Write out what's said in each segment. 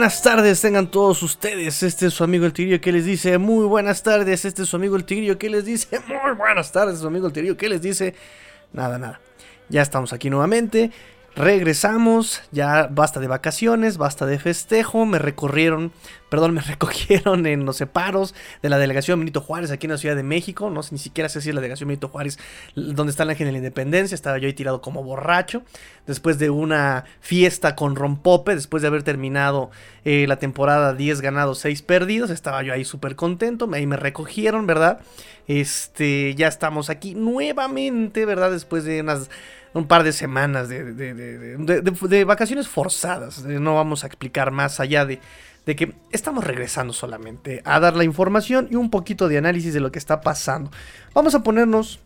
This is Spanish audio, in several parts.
Buenas tardes, tengan todos ustedes. Este es su amigo el Tigrillo que les dice muy buenas tardes. Este es su amigo el Tigrillo que les dice muy buenas tardes. Su amigo el Tigrillo que les dice nada, nada. Ya estamos aquí nuevamente. Regresamos, ya basta de vacaciones, basta de festejo, me recorrieron, perdón, me recogieron en los separos de la delegación Benito Juárez aquí en la Ciudad de México, no sé ni siquiera sé si es la delegación Benito Juárez donde está la Ángel de la Independencia, estaba yo ahí tirado como borracho, después de una fiesta con rompope, después de haber terminado eh, la temporada 10 ganados, 6 perdidos, estaba yo ahí súper contento, ahí me recogieron, ¿verdad? Este, ya estamos aquí nuevamente, ¿verdad? Después de unas un par de semanas de, vacaciones forzadas. No vamos a explicar más allá de, que estamos regresando solamente a dar la información y un poquito de análisis de lo que está pasando. Vamos a ponernos...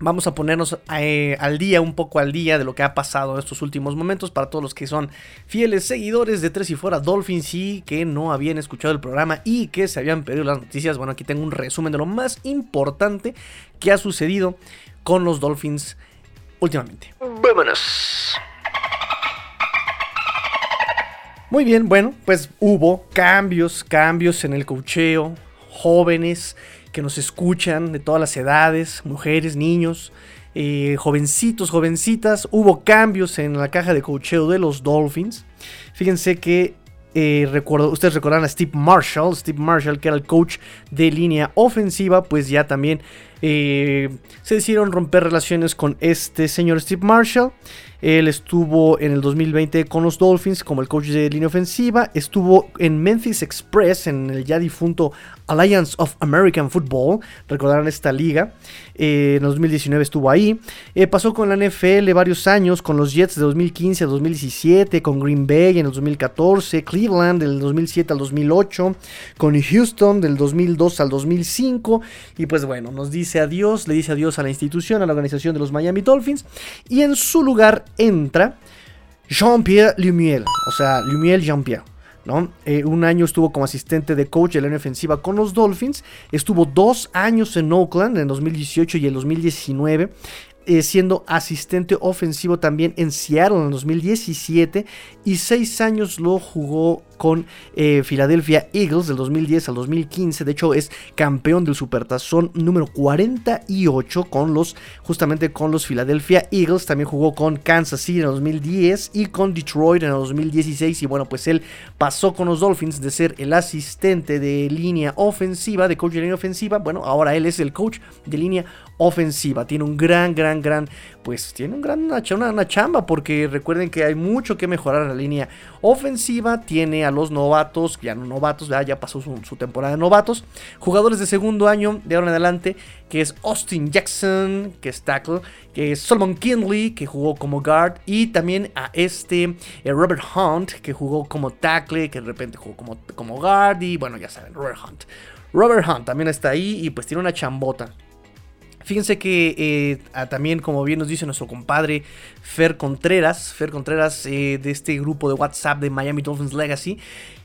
Vamos a ponernos eh, al día, un poco al día de lo que ha pasado en estos últimos momentos para todos los que son fieles seguidores de Tres y Fuera Dolphins y que no habían escuchado el programa y que se habían perdido las noticias. Bueno, aquí tengo un resumen de lo más importante que ha sucedido con los Dolphins últimamente. Vámonos. Muy bien, bueno, pues hubo cambios, cambios en el cocheo, jóvenes que nos escuchan de todas las edades, mujeres, niños, eh, jovencitos, jovencitas, hubo cambios en la caja de cocheo de los Dolphins. Fíjense que eh, recuerdo, ustedes recordarán a Steve Marshall, Steve Marshall que era el coach de línea ofensiva, pues ya también se decidieron romper relaciones con este señor Steve Marshall. Él estuvo en el 2020 con los Dolphins como el coach de línea ofensiva. Estuvo en Memphis Express, en el ya difunto Alliance of American Football. Recordarán esta liga. Eh, en 2019 estuvo ahí. Eh, pasó con la NFL varios años, con los Jets de 2015 a 2017, con Green Bay en el 2014, Cleveland del 2007 al 2008, con Houston del 2002 al 2005. Y pues bueno, nos dice adiós, le dice adiós a la institución, a la organización de los Miami Dolphins. Y en su lugar entra Jean-Pierre Lumiel, o sea, Lumiel Jean-Pierre. ¿no? Eh, un año estuvo como asistente de coach de la ofensiva con los Dolphins. Estuvo dos años en Oakland en 2018 y el 2019. Eh, siendo asistente ofensivo también en Seattle en 2017 y seis años lo jugó con eh, Philadelphia Eagles del 2010 al 2015. De hecho, es campeón del Supertazón número 48 con los, justamente con los Philadelphia Eagles. También jugó con Kansas City en el 2010 y con Detroit en el 2016. Y bueno, pues él pasó con los Dolphins de ser el asistente de línea ofensiva, de coach de línea ofensiva. Bueno, ahora él es el coach de línea ofensiva. Tiene un gran, gran, gran, pues tiene un gran, una, una chamba porque recuerden que hay mucho que mejorar en la línea ofensiva. Tiene a los novatos, ya no novatos, ya, pasó su, temporada de novatos. Jugadores de segundo año de ahora en adelante, que es Austin Jackson, que es tackle, que es Solomon Kinley, que jugó como guard, y también a este eh, Robert Hunt, que jugó como tackle, que de repente jugó como, como guard, y bueno, ya saben, Robert Hunt. Robert Hunt también está ahí y pues tiene una chambota. Fíjense que eh, también, como bien nos dice nuestro compadre Fer Contreras, Fer Contreras eh, de este grupo de WhatsApp de Miami Dolphins Legacy,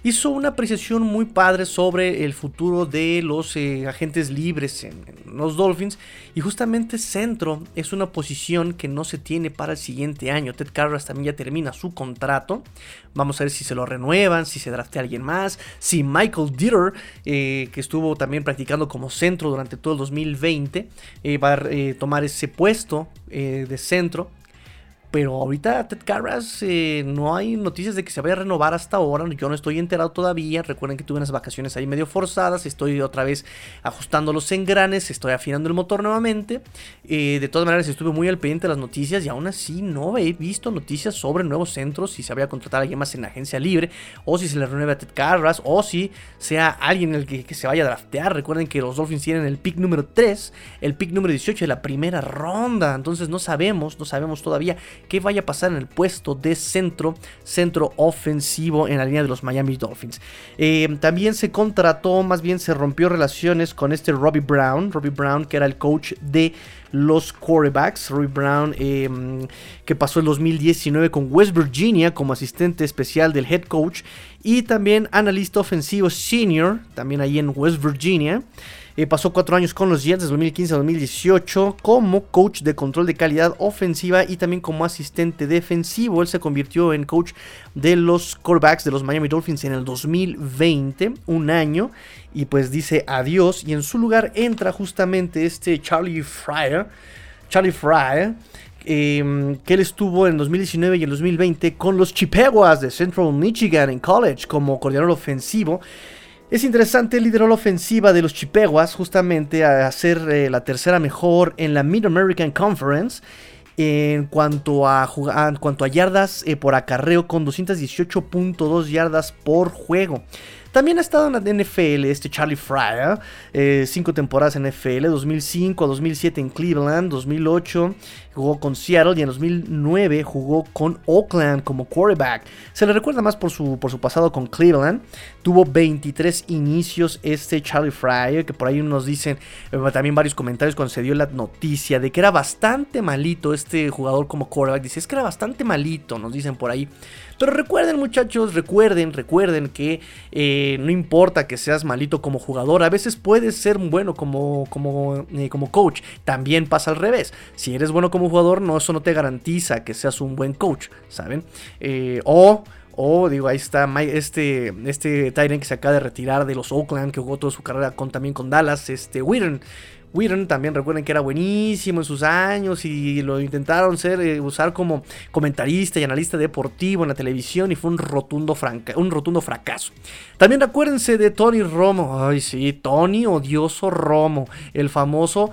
hizo una apreciación muy padre sobre el futuro de los eh, agentes libres en, los Dolphins. Y justamente centro es una posición que no se tiene para el siguiente año. Ted Carras también ya termina su contrato. Vamos a ver si se lo renuevan, si se draftea alguien más, si Michael Dieter, que estuvo también practicando como centro durante todo el 2020, eh, va a tomar ese puesto de centro. Pero ahorita Ted Carras eh, no hay noticias de que se vaya a renovar hasta ahora. Yo no estoy enterado todavía. Recuerden que tuve unas vacaciones ahí medio forzadas. Estoy otra vez ajustando los engranes. Estoy afinando el motor nuevamente. Eh, de todas maneras, estuve muy al pendiente de las noticias. Y aún así no he visto noticias sobre nuevos centros. Si se vaya a contratar a alguien más en la agencia libre. O si se le renueve a Ted Carras. O si sea alguien el que, que se vaya a draftear. Recuerden que los Dolphins tienen el pick número 3. El pick número 18 de la primera ronda. Entonces no sabemos. No sabemos todavía qué vaya a pasar en el puesto de centro, centro ofensivo en la línea de los Miami Dolphins. Eh, también se contrató, más bien se rompió relaciones con este Robbie Brown, Robbie Brown que era el coach de los quarterbacks. Robbie Brown, em, que pasó el 2019 con West Virginia como asistente especial del head coach y también analista ofensivo senior, también ahí en West Virginia. Eh, pasó cuatro años con los Jets, de 2015 a 2018, como coach de control de calidad ofensiva y también como asistente defensivo. Él se convirtió en coach de los quarterbacks de los Miami Dolphins en el 2020, un año, y pues dice adiós. Y en su lugar entra justamente este Charlie Fryer. Charlie Fryer Em, que él estuvo en 2019 y en 2020 con los Chippewas de Central Michigan en college como coordinador ofensivo. Es interesante, lideró la ofensiva de los Chippewas justamente a ser eh, la tercera mejor en la Mid-American Conference en cuanto a, en cuanto a yardas eh, por acarreo con 218.2 yardas por juego. También ha estado en la NFL este Charlie Fryer, eh, cinco temporadas en NFL, 2005 a 2007 en Cleveland, 2008 jugó con Seattle y en 2009 jugó con Oakland como quarterback. Se le recuerda más por su, por su pasado con Cleveland. Tuvo 23 inicios este Charlie Fryer, que por ahí nos dicen eh, también varios comentarios cuando se dio la noticia de que era bastante malito este jugador como quarterback. Dice, es que era bastante malito, nos dicen por ahí. Pero recuerden muchachos, recuerden, recuerden que eh, no importa que seas malito como jugador, a veces puedes ser bueno como, como, eh, como coach. También pasa al revés. Si eres bueno como jugador, no, eso no te garantiza que seas un buen coach, ¿saben? Eh, o... O digo, ahí está este, este que se acaba de retirar de los Oakland, que jugó toda su carrera con, también con Dallas, este Whedon. Whedon también recuerden que era buenísimo en sus años y lo intentaron ser, eh, usar como comentarista y analista deportivo en la televisión y fue un rotundo, un rotundo fracaso. También recuérdense de Tony Romo. Ay, sí, Tony odioso Romo, el famoso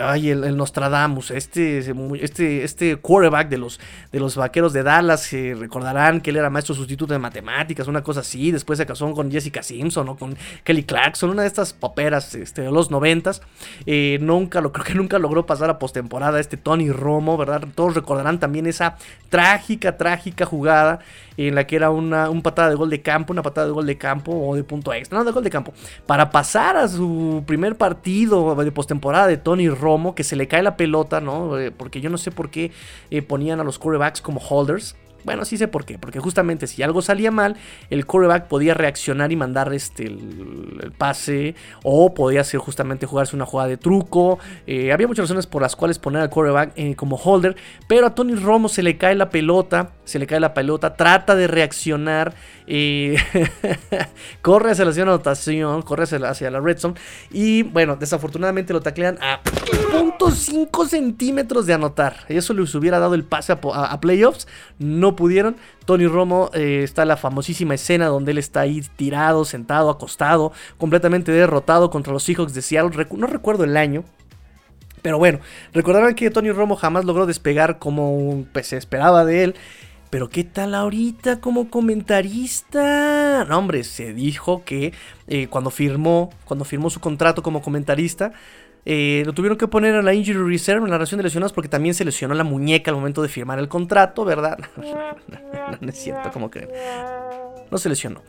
ay, el, Nostradamus, este, este, este quarterback de los, de los vaqueros de Dallas, recordarán que él era maestro sustituto de matemáticas, una cosa así, después se casó con Jessica Simpson o con Kelly Clarkson, una de estas paperas este, de los noventas, eh, nunca, lo, creo que nunca logró pasar a postemporada este Tony Romo, ¿verdad? Todos recordarán también esa trágica, trágica jugada en la que era una un patada de gol de campo, una patada de gol de campo o de punto extra, no, de gol de campo, para pasar a su primer partido de postemporada de Tony Romo, que se le cae la pelota, ¿no? Eh, porque yo no sé por qué eh, ponían a los quarterbacks como holders. Bueno, sí sé por qué. Porque justamente si algo salía mal, el quarterback podía reaccionar y mandar este, el, pase. O podía hacer justamente jugarse una jugada de truco. Eh, había muchas razones por las cuales poner al quarterback como holder. Pero a Tony Romo se le cae la pelota. Se le cae la pelota. Trata de reaccionar. corre hacia la anotación, corre hacia la, red zone. Y bueno, desafortunadamente lo taclean a .5 centímetros de anotar. Eso les hubiera dado el pase a, playoffs. No pudieron. Tony Romo eh, está la famosísima escena donde él está ahí tirado, sentado, acostado, completamente derrotado contra los Seahawks de Seattle. no recuerdo el año. Pero bueno, recordarán que Tony Romo jamás logró despegar como pues, se esperaba de él. Pero ¿qué tal ahorita como comentarista? No, hombre, se dijo que eh, cuando firmó, cuando firmó su contrato como comentarista, eh, lo tuvieron que poner en la injury reserve, en la ración de lesionados, porque también se lesionó la muñeca al momento de firmar el contrato, ¿verdad? no, es cierto, como que no se lesionó.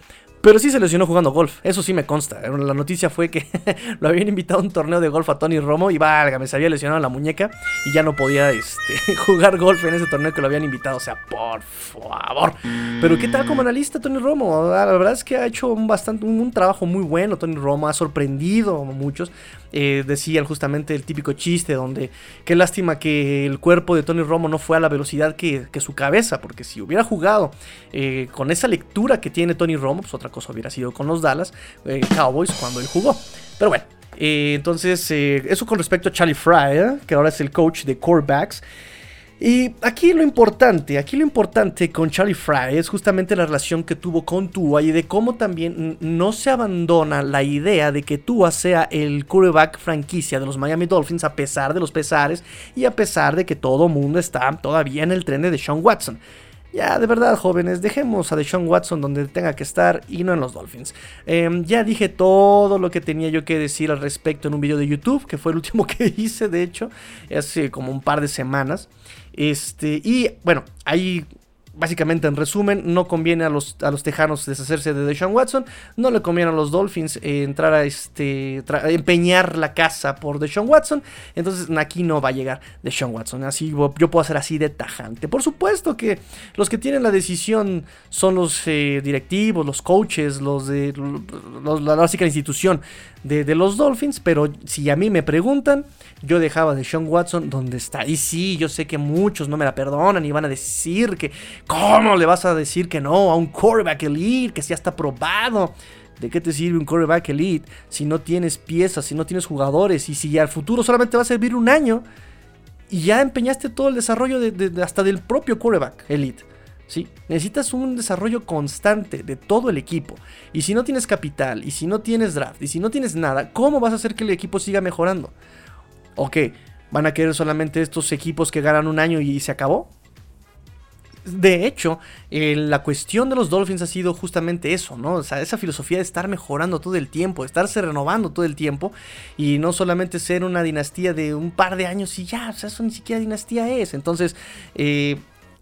Pero sí se lesionó jugando golf, eso sí me consta. La noticia fue que lo habían invitado a un torneo de golf a Tony Romo y válgame, se había lesionado la muñeca y ya no podía este, jugar golf en ese torneo que lo habían invitado. O sea, por favor. Pero ¿qué tal como analista Tony Romo? La verdad es que ha hecho un, bastante, un, trabajo muy bueno Tony Romo, ha sorprendido a muchos. Eh, decían justamente el típico chiste donde qué lástima que el cuerpo de Tony Romo no fue a la velocidad que, su cabeza, porque si hubiera jugado eh, con esa lectura que tiene Tony Romo, pues otra cosa hubiera sido con los Dallas eh, Cowboys cuando él jugó. Pero bueno, entonces eso con respecto a Charlie Fryer, que ahora es el coach de quarterbacks. Y aquí lo importante, aquí lo importante con Charlie Fry es justamente la relación que tuvo con Tua y de cómo también no se abandona la idea de que Tua sea el quarterback franquicia de los Miami Dolphins a pesar de los pesares y a pesar de que todo mundo está todavía en el tren de Sean Watson. Ya, de verdad, jóvenes, dejemos a Deshaun Watson donde tenga que estar y no en los Dolphins. Em, ya dije todo lo que tenía yo que decir al respecto en un video de YouTube, que fue el último que hice, de hecho, hace como un par de semanas. Este, y bueno, hay básicamente en resumen, no conviene a los, a los Tejanos deshacerse de Deshaun Watson, no le conviene a los Dolphins eh, entrar a este, empeñar la casa por Deshaun Watson, entonces aquí no va a llegar Deshaun Watson, así yo puedo hacer así de tajante. Por supuesto que los que tienen la decisión son los eh, directivos, los coaches, los de la básica institución de, de los Dolphins, pero si a mí me preguntan, yo dejaba de Sean Watson donde está. Y sí, yo sé que muchos no me la perdonan y van a decir que, ¿cómo le vas a decir que no a un quarterback elite que ya está probado? ¿De qué te sirve un quarterback elite si no tienes piezas, si no tienes jugadores y si al futuro solamente va a servir un año y ya empeñaste todo el desarrollo de, hasta del propio quarterback elite? ¿sí? Necesitas un desarrollo constante de todo el equipo. Y si no tienes capital, y si no tienes draft, y si no tienes nada, ¿cómo vas a hacer que el equipo siga mejorando? ¿O qué? ¿Van a querer solamente estos equipos que ganan un año y se acabó? De hecho, la cuestión de los Dolphins ha sido justamente eso, ¿no? O sea, esa filosofía de estar mejorando todo el tiempo, de estarse renovando todo el tiempo y no solamente ser una dinastía de un par de años y ya, o sea, eso ni siquiera dinastía es. Entonces, eh,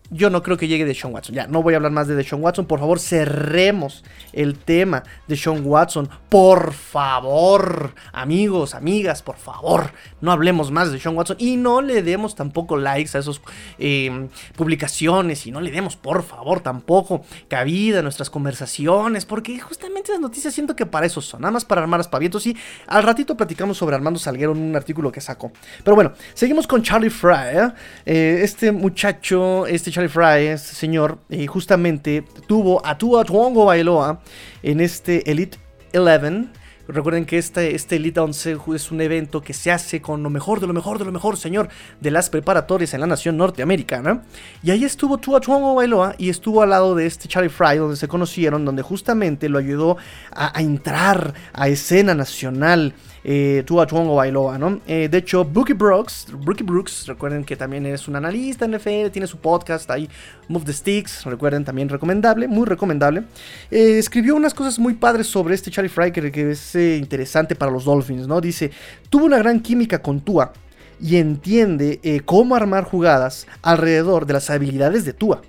yo no creo que llegue de Sean Watson. Ya, no voy a hablar más de Sean Watson. Por favor, cerremos el tema de Sean Watson. Por favor, amigos, amigas, por favor, no hablemos más de Sean Watson. Y no le demos tampoco likes a esas em, publicaciones. Y no le demos, por favor, tampoco cabida a nuestras conversaciones. Porque justamente las noticias siento que para eso son. Nada más para armar aspavientos. Y al ratito platicamos sobre Armando Salguero en un artículo que sacó. Pero bueno, seguimos con Charlie Fry. ¿eh? Eh, este muchacho, este Charlie Fry, este señor, eh, justamente tuvo a Tua Tuongo Bailoa en este Elite 11. Recuerden que este, este Elite 11 es un evento que se hace con lo mejor de lo mejor de lo mejor, señor, de las preparatorias en la nación norteamericana. Y ahí estuvo Tua Tuongo Bailoa y estuvo al lado de este Charlie Fry, donde se conocieron, donde justamente lo ayudó a, a entrar a escena nacional eh, Tua Tuongo Bailoa, ¿no? Eh, de hecho, Brookie Brooks, Brookie Brooks, recuerden que también es un analista en NFL, tiene su podcast ahí, Move the Sticks, recuerden, también recomendable, muy recomendable. Eh, escribió unas cosas muy padres sobre este Charlie Fry que, es eh, interesante para los Dolphins, ¿no? Dice, tuvo una gran química con Tua y entiende cómo armar jugadas alrededor de las habilidades de Tua.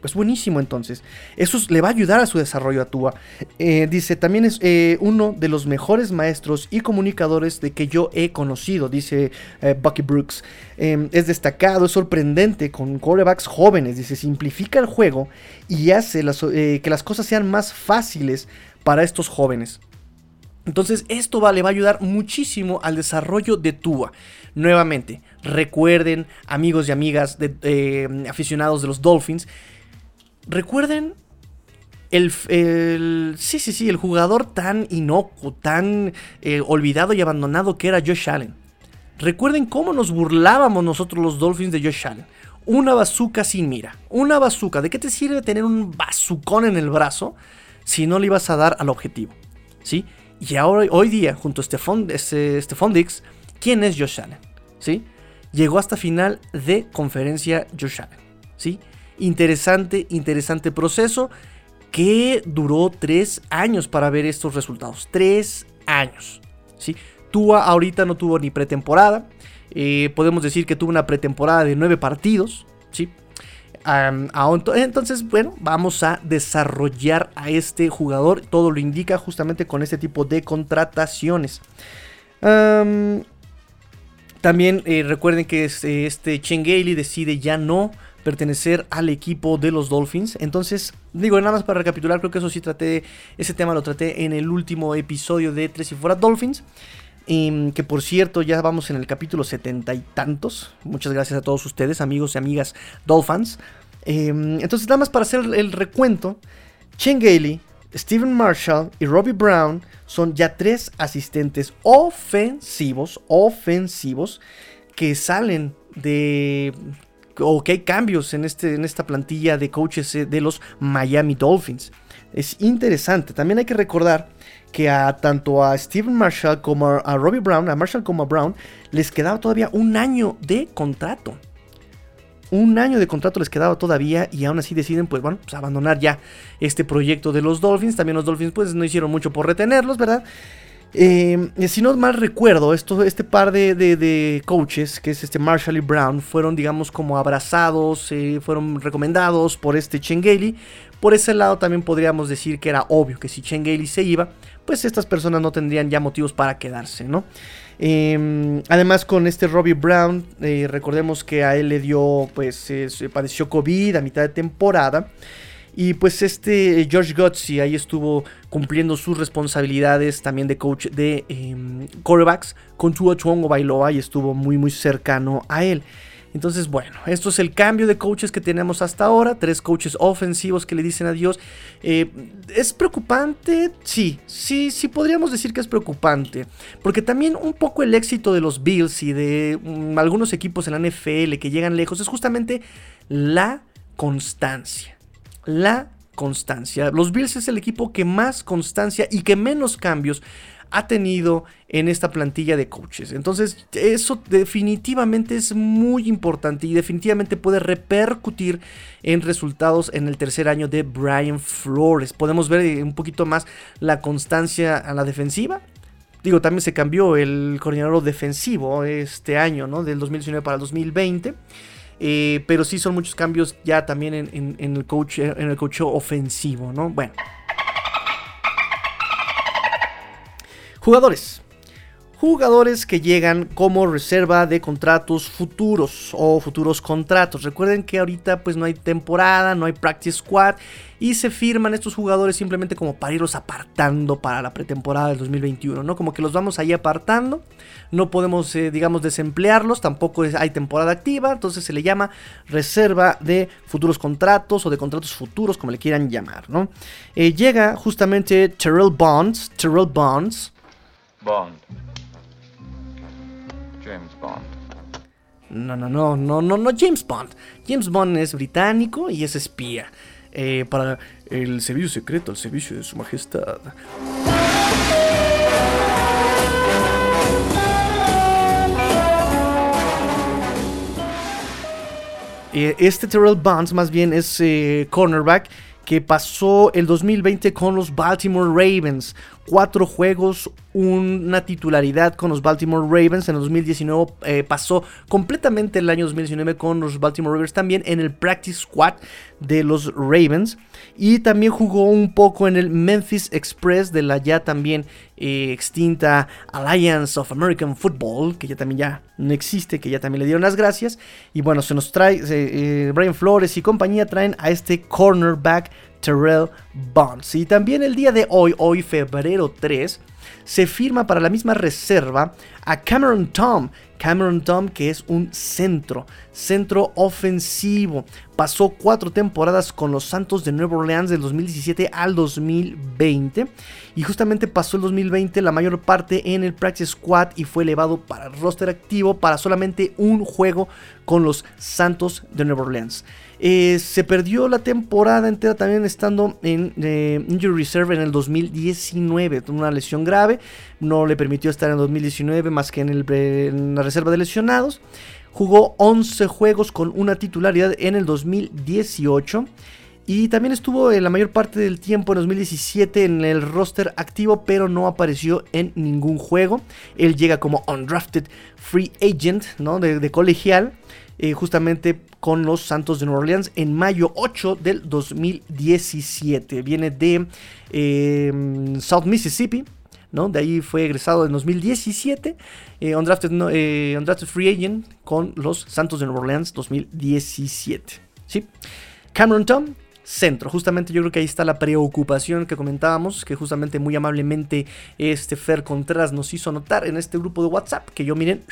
Pues buenísimo entonces. Eso le va a ayudar a su desarrollo a Tua. Eh, dice, también es eh, uno de los mejores maestros y comunicadores de que yo he conocido, dice eh, Bucky Brooks. Em, es destacado, es sorprendente con quarterbacks jóvenes. Dice, simplifica el juego y hace que las cosas sean más fáciles para estos jóvenes. Entonces esto le va a ayudar muchísimo al desarrollo de Tua. Nuevamente, recuerden amigos y amigas de, aficionados de los Dolphins recuerden el, sí, sí, sí, el jugador tan inocuo, tan eh, olvidado y abandonado que era Josh Allen. Recuerden cómo nos burlábamos nosotros los Dolphins de Josh Allen. Una bazooka sin mira. Una bazooka. ¿De qué te sirve tener un bazucón en el brazo si no le ibas a dar al objetivo? ¿Sí? Y ahora, hoy día, junto a Stephon, este, Dix, ¿quién es Josh Allen? ¿Sí? Llegó hasta final de conferencia Josh Allen. ¿Sí? Interesante, interesante proceso que duró tres años para ver estos resultados. Tres años. ¿sí? Tua ahorita no tuvo ni pretemporada. Eh, podemos decir que tuvo una pretemporada de nueve partidos. ¿sí? entonces, bueno, vamos a desarrollar a este jugador. Todo lo indica justamente con este tipo de contrataciones. también eh, recuerden que este, este Chengeli decide ya no pertenecer al equipo de los Dolphins. Entonces, digo, nada más para recapitular, creo que eso sí traté, ese tema lo traté en el último episodio de Tres y Fuera Dolphins. Em, que por cierto, ya vamos en el capítulo setenta y tantos. Muchas gracias a todos ustedes, amigos y amigas Dolphins. Em, entonces, nada más para hacer el recuento, Chen Gailey, Steven Marshall y Robbie Brown son ya tres asistentes ofensivos, ofensivos, que salen de o que hay cambios en, este, en esta plantilla de coaches eh, de los Miami Dolphins. Es interesante. También hay que recordar que a tanto a Steven Marshall como a Robbie Brown, a Marshall como a Brown, les quedaba todavía un año de contrato. Un año de contrato les quedaba todavía y aún así deciden, pues bueno, pues abandonar ya este proyecto de los Dolphins. También los Dolphins pues no hicieron mucho por retenerlos, ¿verdad? Eh, si no mal recuerdo, este par de, coaches, que es este Marshall y Brown, fueron, digamos, como abrazados, eh, fueron recomendados por este Chengeli. Por ese lado también podríamos decir que era obvio que si Chengeli se iba, pues estas personas no tendrían ya motivos para quedarse, ¿no? Em, además con este Robbie Brown, eh, recordemos que a él le dio, pues, se padeció COVID a mitad de temporada. Y pues este George Gotzi ahí estuvo cumpliendo sus responsabilidades también de coach de eh, quarterbacks con Tua Chuongo Bailoa y estuvo muy muy cercano a él. Entonces, bueno, esto es el cambio de coaches que tenemos hasta ahora. Tres coaches ofensivos que le dicen adiós. Eh, ¿Es preocupante? Sí, sí, sí podríamos decir que es preocupante. Porque también un poco el éxito de los Bills y de mm, algunos equipos en la NFL que llegan lejos es justamente la constancia la constancia. Los Bills es el equipo que más constancia y que menos cambios ha tenido en esta plantilla de coaches. Entonces, eso definitivamente es muy importante y definitivamente puede repercutir en resultados en el tercer año de Brian Flores. Podemos ver un poquito más la constancia a la defensiva. Digo, también se cambió el coordinador defensivo este año, ¿no? Del 2019 para el 2020. Eh, pero sí son muchos cambios ya también en, el coach en el coach ofensivo, ¿no? Bueno. Jugadores. Jugadores que llegan como reserva de contratos futuros o futuros contratos. Recuerden que ahorita pues no hay temporada, no hay practice squad y se firman estos jugadores simplemente como para irlos apartando para la pretemporada del 2021, ¿no? Como que los vamos ahí apartando, no podemos, eh, digamos, desemplearlos, tampoco hay temporada activa, entonces se le llama reserva de futuros contratos o de contratos futuros, como le quieran llamar, ¿no? Eh, llega justamente Terrell Bonds, Terrell Bonds. Bond. James Bond. No, no, no, no, no, no James Bond. James Bond es británico y es espía. Eh, para el servicio secreto, el servicio de su majestad. Eh, este Terrell Bonds más bien es eh, cornerback que pasó el 2020 con los Baltimore Ravens. Cuatro juegos, una titularidad con los Baltimore Ravens. En el 2019 eh, pasó completamente el año 2019 con los Baltimore Ravens también en el Practice Squad de los Ravens. Y también jugó un poco en el Memphis Express de la ya también extinta Alliance of American Football, que ya también ya no existe, que ya también le dieron las gracias. Y bueno, se nos trae, eh, Brian Flores y compañía traen a este cornerback Terrell Bonds. Y también el día de hoy, hoy febrero 3, se firma para la misma reserva a Cameron Tom. Cameron Tom que es un centro, centro ofensivo. Pasó cuatro temporadas con los Santos de Nueva Orleans del 2017 al 2020. Y justamente pasó el 2020 la mayor parte en el Practice Squad y fue elevado para el roster activo para solamente un juego con los Santos de Nueva Orleans. Eh, se perdió la temporada entera también estando en eh, Injury Reserve en el 2019. Tuvo una lesión grave, no le permitió estar en el 2019 más que en, en la reserva de lesionados. Jugó 11 juegos con una titularidad en el 2018. Y también estuvo en la mayor parte del tiempo en 2017 en el roster activo, pero no apareció en ningún juego. Él llega como undrafted free agent, ¿no? De, colegial, eh, justamente con los Santos de Nueva Orleans en mayo 8 del 2017. Viene de em, South Mississippi. ¿no? De ahí fue egresado en 2017, eh, undrafted, eh, undrafted, Free Agent con los Santos de Nueva Orleans 2017. ¿sí? Cameron Tom, centro. Justamente yo creo que ahí está la preocupación que comentábamos, que justamente muy amablemente este Fer Contreras nos hizo notar en este grupo de WhatsApp, que yo miren,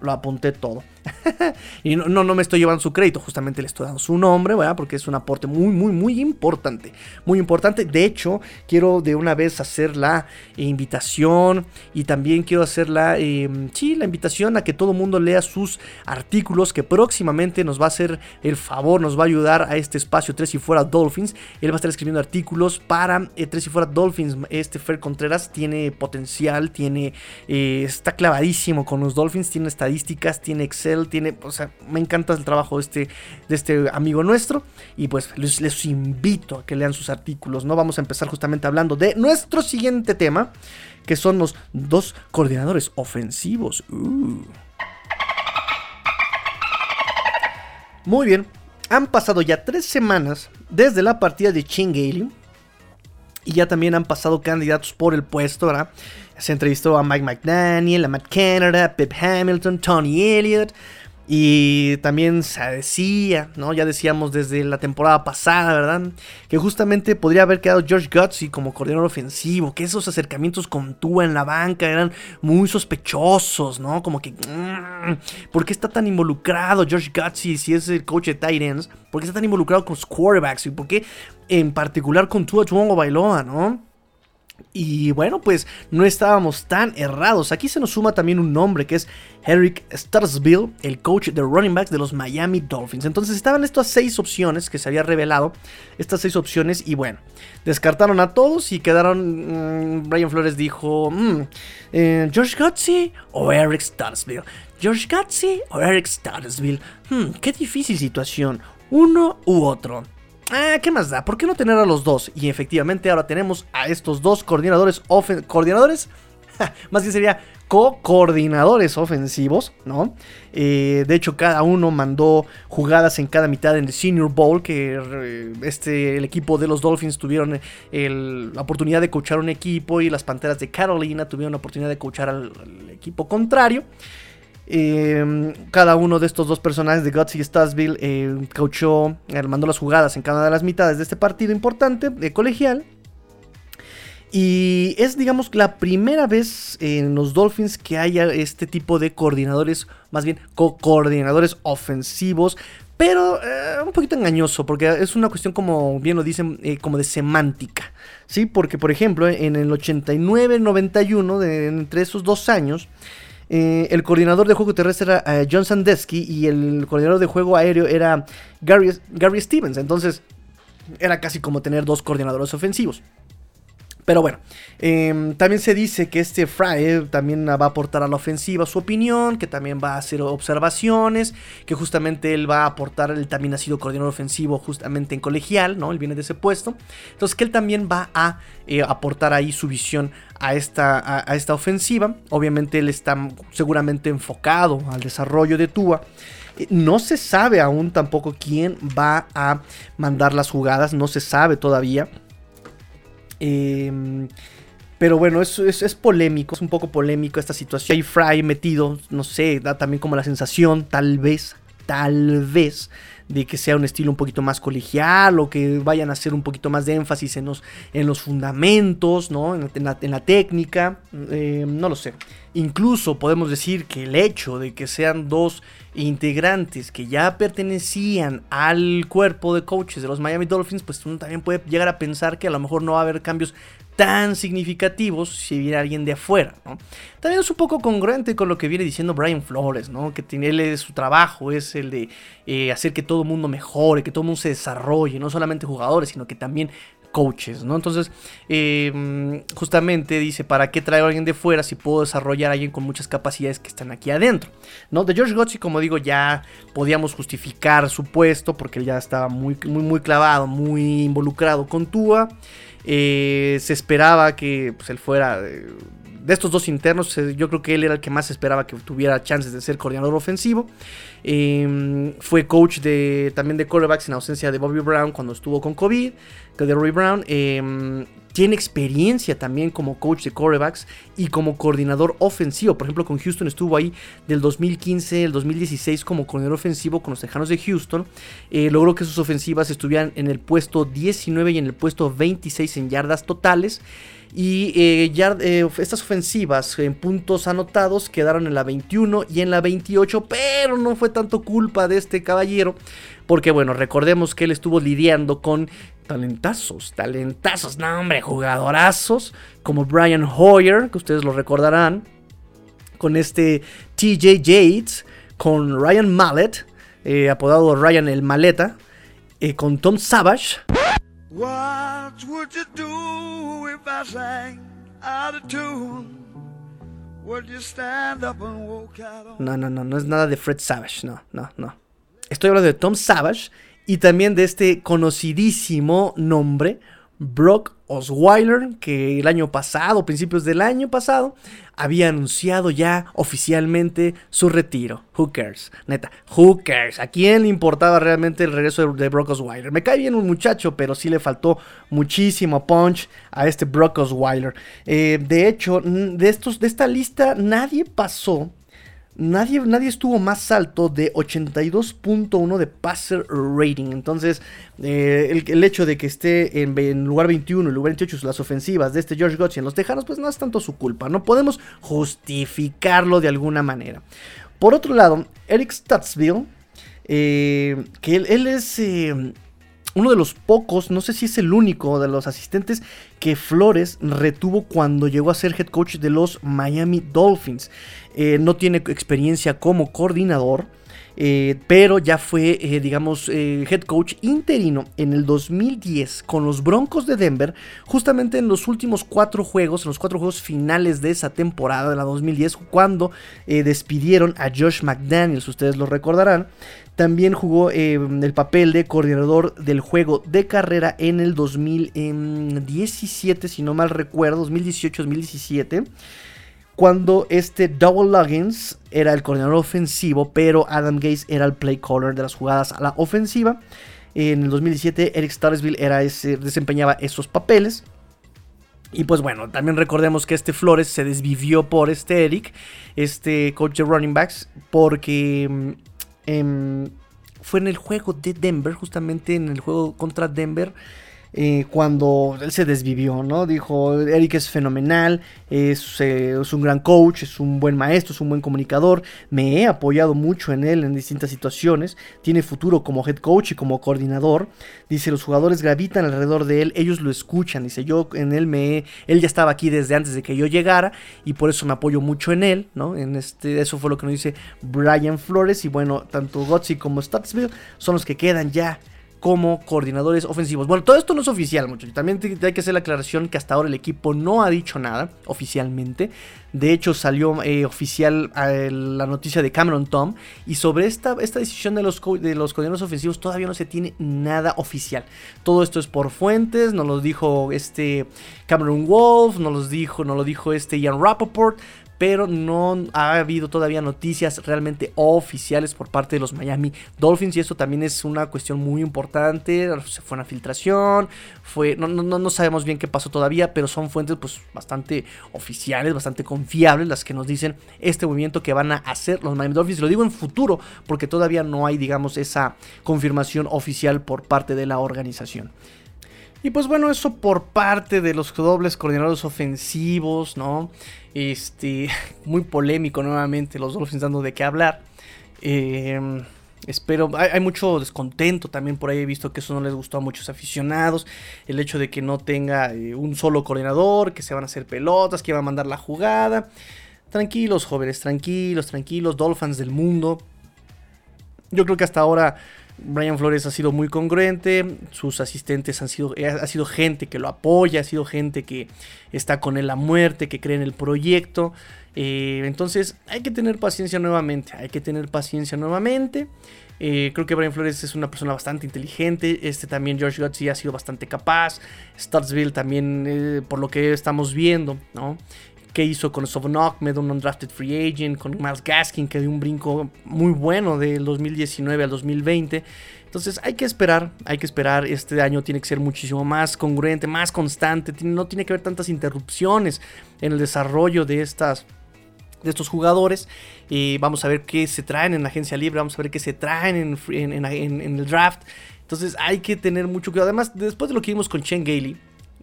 lo apunté todo. y no, no, me estoy llevando su crédito, justamente le estoy dando su nombre, ¿verdad? Porque es un aporte muy, muy, muy importante. Muy importante. De hecho, quiero de una vez hacer la invitación y también quiero hacer la, em, sí, la invitación a que todo el mundo lea sus artículos que próximamente nos va a hacer el favor, nos va a ayudar a este espacio 3 y fuera Dolphins. Él va a estar escribiendo artículos para eh, 3 y fuera Dolphins. Este Fer Contreras tiene potencial, tiene, eh, está clavadísimo con los Dolphins, tiene estadísticas, tiene Excel Tiene, o sea, me encanta el trabajo de este, de este amigo nuestro y pues les, les invito a que lean sus artículos, ¿no? Vamos a empezar justamente hablando de nuestro siguiente tema, que son los dos coordinadores ofensivos. Uh. Muy bien, han pasado ya tres semanas desde la partida de Chingaling y ya también han pasado candidatos por el puesto, ¿verdad? Se entrevistó a Mike McDaniel, a Matt Canada, a Pep Hamilton, Tony Elliott. Y también se decía, ¿no? Ya decíamos desde la temporada pasada, ¿verdad? Que justamente podría haber quedado George Gutsy como coordinador ofensivo, que esos acercamientos con Tua en la banca eran muy sospechosos, ¿no? Como que, mm, ¿por qué está tan involucrado George Gutsy si es el coach de Titans? ¿Por qué está tan involucrado con los quarterbacks? ¿Y por qué en particular con Tua Tuongo Bailoa, ¿no? Y bueno, pues no estábamos tan errados. Aquí se nos suma también un nombre que es Eric Starsville, el coach de running backs de los Miami Dolphins. Entonces estaban estas seis opciones que se había revelado, estas seis opciones y bueno, descartaron a todos y quedaron. Mm, Brian Flores dijo: mm, eh, George Gutsy o Eric Starsville. George Gutsy o Eric Starsville. Hmm, qué difícil situación, uno u otro. Ah, ¿qué más da? ¿Por qué no tener a los dos? Y efectivamente ahora tenemos a estos dos coordinadores ¿Coordinadores? más bien sería co-coordinadores ofensivos, ¿no? Eh, de hecho, cada uno mandó jugadas en cada mitad en el Senior Bowl, que eh, este, el equipo de los Dolphins tuvieron la oportunidad de coachar un equipo y las Panteras de Carolina tuvieron la oportunidad de coachar al equipo contrario. Em, cada uno de estos dos personajes de Guts y Stasville eh, coachó, eh, mandó las jugadas en cada una de las mitades de este partido importante de colegial. Y es, digamos, la primera vez en los Dolphins que haya este tipo de coordinadores, más bien co-coordinadores ofensivos, pero eh, un poquito engañoso, porque es una cuestión, como bien lo dicen, eh, como de semántica. ¿sí? Porque, por ejemplo, en el 89-91, entre esos dos años, eh, el coordinador de juego terrestre era eh, John Sandusky y el coordinador de juego aéreo era Gary, Gary Stevens. Entonces era casi como tener dos coordinadores ofensivos. Pero bueno, em, también se dice que este Fry eh, también va a aportar a la ofensiva su opinión, que también va a hacer observaciones, que justamente él va a aportar, él también ha sido coordinador ofensivo justamente en colegial, ¿no? Él viene de ese puesto. Entonces que él también va a eh, aportar ahí su visión a esta, a, esta ofensiva. Obviamente él está seguramente enfocado al desarrollo de Tua. Eh, no se sabe aún tampoco quién va a mandar las jugadas, no se sabe todavía. Em, pero bueno, es, es, polémico, es un poco polémico esta situación. Hay Fry metido, no sé, da también como la sensación, tal vez, tal vez, de que sea un estilo un poquito más colegial o que vayan a hacer un poquito más de énfasis en los, en los fundamentos, ¿no? En, la, técnica, em, no lo sé. Incluso podemos decir que el hecho de que sean dos integrantes que ya pertenecían al cuerpo de coaches de los Miami Dolphins, pues uno también puede llegar a pensar que a lo mejor no va a haber cambios tan significativos si viene alguien de afuera. También es un poco congruente con lo que viene diciendo Brian Flores, ¿no? Que tiene, su trabajo es el de eh, hacer que todo el mundo mejore, que todo el mundo se desarrolle, no solamente jugadores, sino que también coaches, ¿no? Entonces, em, justamente dice, ¿para qué traer a alguien de fuera si puedo desarrollar a alguien con muchas capacidades que están aquí adentro? ¿No? De George Gotzi, como digo, ya podíamos justificar su puesto porque él ya estaba muy, muy, muy clavado, muy involucrado con Tua. Eh, se esperaba que pues, él fuera... de estos dos internos, eh, yo creo que él era el que más esperaba que tuviera chances de ser coordinador ofensivo. Em, fue coach de, también de quarterbacks en ausencia de Bobby Brown cuando estuvo con COVID, de Robbie Brown. Em, tiene experiencia también como coach de quarterbacks y como coordinador ofensivo. Por ejemplo, con Houston estuvo ahí del 2015 al 2016 como coordinador ofensivo con los Tejanos de Houston. Eh, logró que sus ofensivas estuvieran en el puesto 19 y en el puesto 26 en yardas totales. Y eh, eh, estas ofensivas en puntos anotados quedaron en la 21 y en la 28, pero no fue tanto culpa de este caballero, porque bueno, recordemos que él estuvo lidiando con talentazos, talentazos, no hombre, jugadorazos, como Brian Hoyer, que ustedes lo recordarán, con este TJ Yates, con Ryan Mallet, eh, apodado Ryan el Maleta, con Tom Savage. No, no, no, no es nada de Fred Savage, no, no, no. Estoy hablando de Tom Savage y también de este conocidísimo nombre, Brock Osweiler, que el año pasado, principios del año pasado, había anunciado ya oficialmente su retiro. Who cares? Neta, who cares? ¿A quién le importaba realmente el regreso de, Brock Osweiler? Me cae bien un muchacho, pero sí le faltó muchísimo punch a este Brock Osweiler. Eh, de hecho, de, estos, de esta lista nadie pasó Nadie, nadie, estuvo más alto de 82.1 de passer rating. Entonces, eh, el, hecho de que esté en, lugar 21 y lugar 28 las ofensivas de este George Gotch en los Tejanos, pues no es tanto su culpa. No podemos justificarlo de alguna manera. Por otro lado, Eric Statsville, eh, que él, es eh, uno de los pocos, no sé si es el único de los asistentes que Flores retuvo cuando llegó a ser head coach de los Miami Dolphins. Eh, no tiene experiencia como coordinador. Eh, pero ya fue, eh, digamos, head coach interino en el 2010 con los Broncos de Denver, justamente en los últimos cuatro juegos, en los cuatro juegos finales de esa temporada de la 2010, cuando despidieron a Josh McDaniels, ustedes lo recordarán. También jugó el papel de coordinador del juego de carrera en el 2017, si no mal recuerdo, 2018-2017 cuando este Double Luggins era el coordinador ofensivo, pero Adam Gates era el play caller de las jugadas a la ofensiva. En el 2017 Eric Starsville era ese, desempeñaba esos papeles. Y pues bueno, también recordemos que este Flores se desvivió por este Eric, este coach de running backs, porque mm, em, fue en el juego de Denver, justamente en el juego contra Denver. Eh, cuando él se desvivió, ¿no? Dijo, Eric es fenomenal, es, eh, es, un gran coach, es un buen maestro, es un buen comunicador, me he apoyado mucho en él en distintas situaciones, tiene futuro como head coach y como coordinador, dice, los jugadores gravitan alrededor de él, ellos lo escuchan, dice, yo en él me, él ya estaba aquí desde antes de que yo llegara y por eso me apoyo mucho en él, ¿no? En este, eso fue lo que nos dice Brian Flores y bueno, tanto Gotzi como Statsville son los que quedan ya como coordinadores ofensivos. Bueno, todo esto no es oficial, muchachos. También hay que hacer la aclaración que hasta ahora el equipo no ha dicho nada oficialmente. De hecho, salió eh, oficial eh, la noticia de Cameron Tom. Y sobre esta, esta decisión de los, de los coordinadores ofensivos todavía no se tiene nada oficial. Todo esto es por fuentes. Nos lo dijo este Cameron Wolf. Nos, los dijo, lo dijo este Ian Rappaport pero no ha habido todavía noticias realmente oficiales por parte de los Miami Dolphins y eso también es una cuestión muy importante. Se fue una filtración, fue no, no, no sabemos bien qué pasó todavía, pero son fuentes pues bastante oficiales, bastante confiables las que nos dicen este movimiento que van a hacer los Miami Dolphins. Lo digo en futuro porque todavía no hay digamos esa confirmación oficial por parte de la organización. Y pues bueno, eso por parte de los dobles coordinadores ofensivos, ¿no? Este, muy polémico nuevamente, los Dolphins dando de qué hablar. Em, espero, hay, mucho descontento también por ahí, he visto que eso no les gustó a muchos aficionados. El hecho de que no tenga eh, un solo coordinador, que se van a hacer pelotas, que va a mandar la jugada. Tranquilos, jóvenes, tranquilos, tranquilos, Dolphins del mundo. Yo creo que hasta ahora Brian Flores ha sido muy congruente, sus asistentes han sido, ha sido gente que lo apoya, ha sido gente que está con él a muerte, que cree en el proyecto. Eh, entonces hay que tener paciencia nuevamente, hay que tener paciencia nuevamente. Eh, creo que Brian Flores es una persona bastante inteligente. Este también, George Gutsy, ha sido bastante capaz. Startsville también, eh, por lo que estamos viendo, ¿no? Que hizo con Sovon Ahmed, un undrafted free agent, con Miles Gaskin, que dio un brinco muy bueno del 2019 al 2020. Entonces hay que esperar, hay que esperar. Este año tiene que ser muchísimo más congruente, más constante. No tiene que haber tantas interrupciones en el desarrollo de estas de estos jugadores. Y vamos a ver qué se traen en la agencia libre, vamos a ver qué se traen en, en el draft. Entonces hay que tener mucho cuidado. Además, después de lo que vimos con Chen Gailey,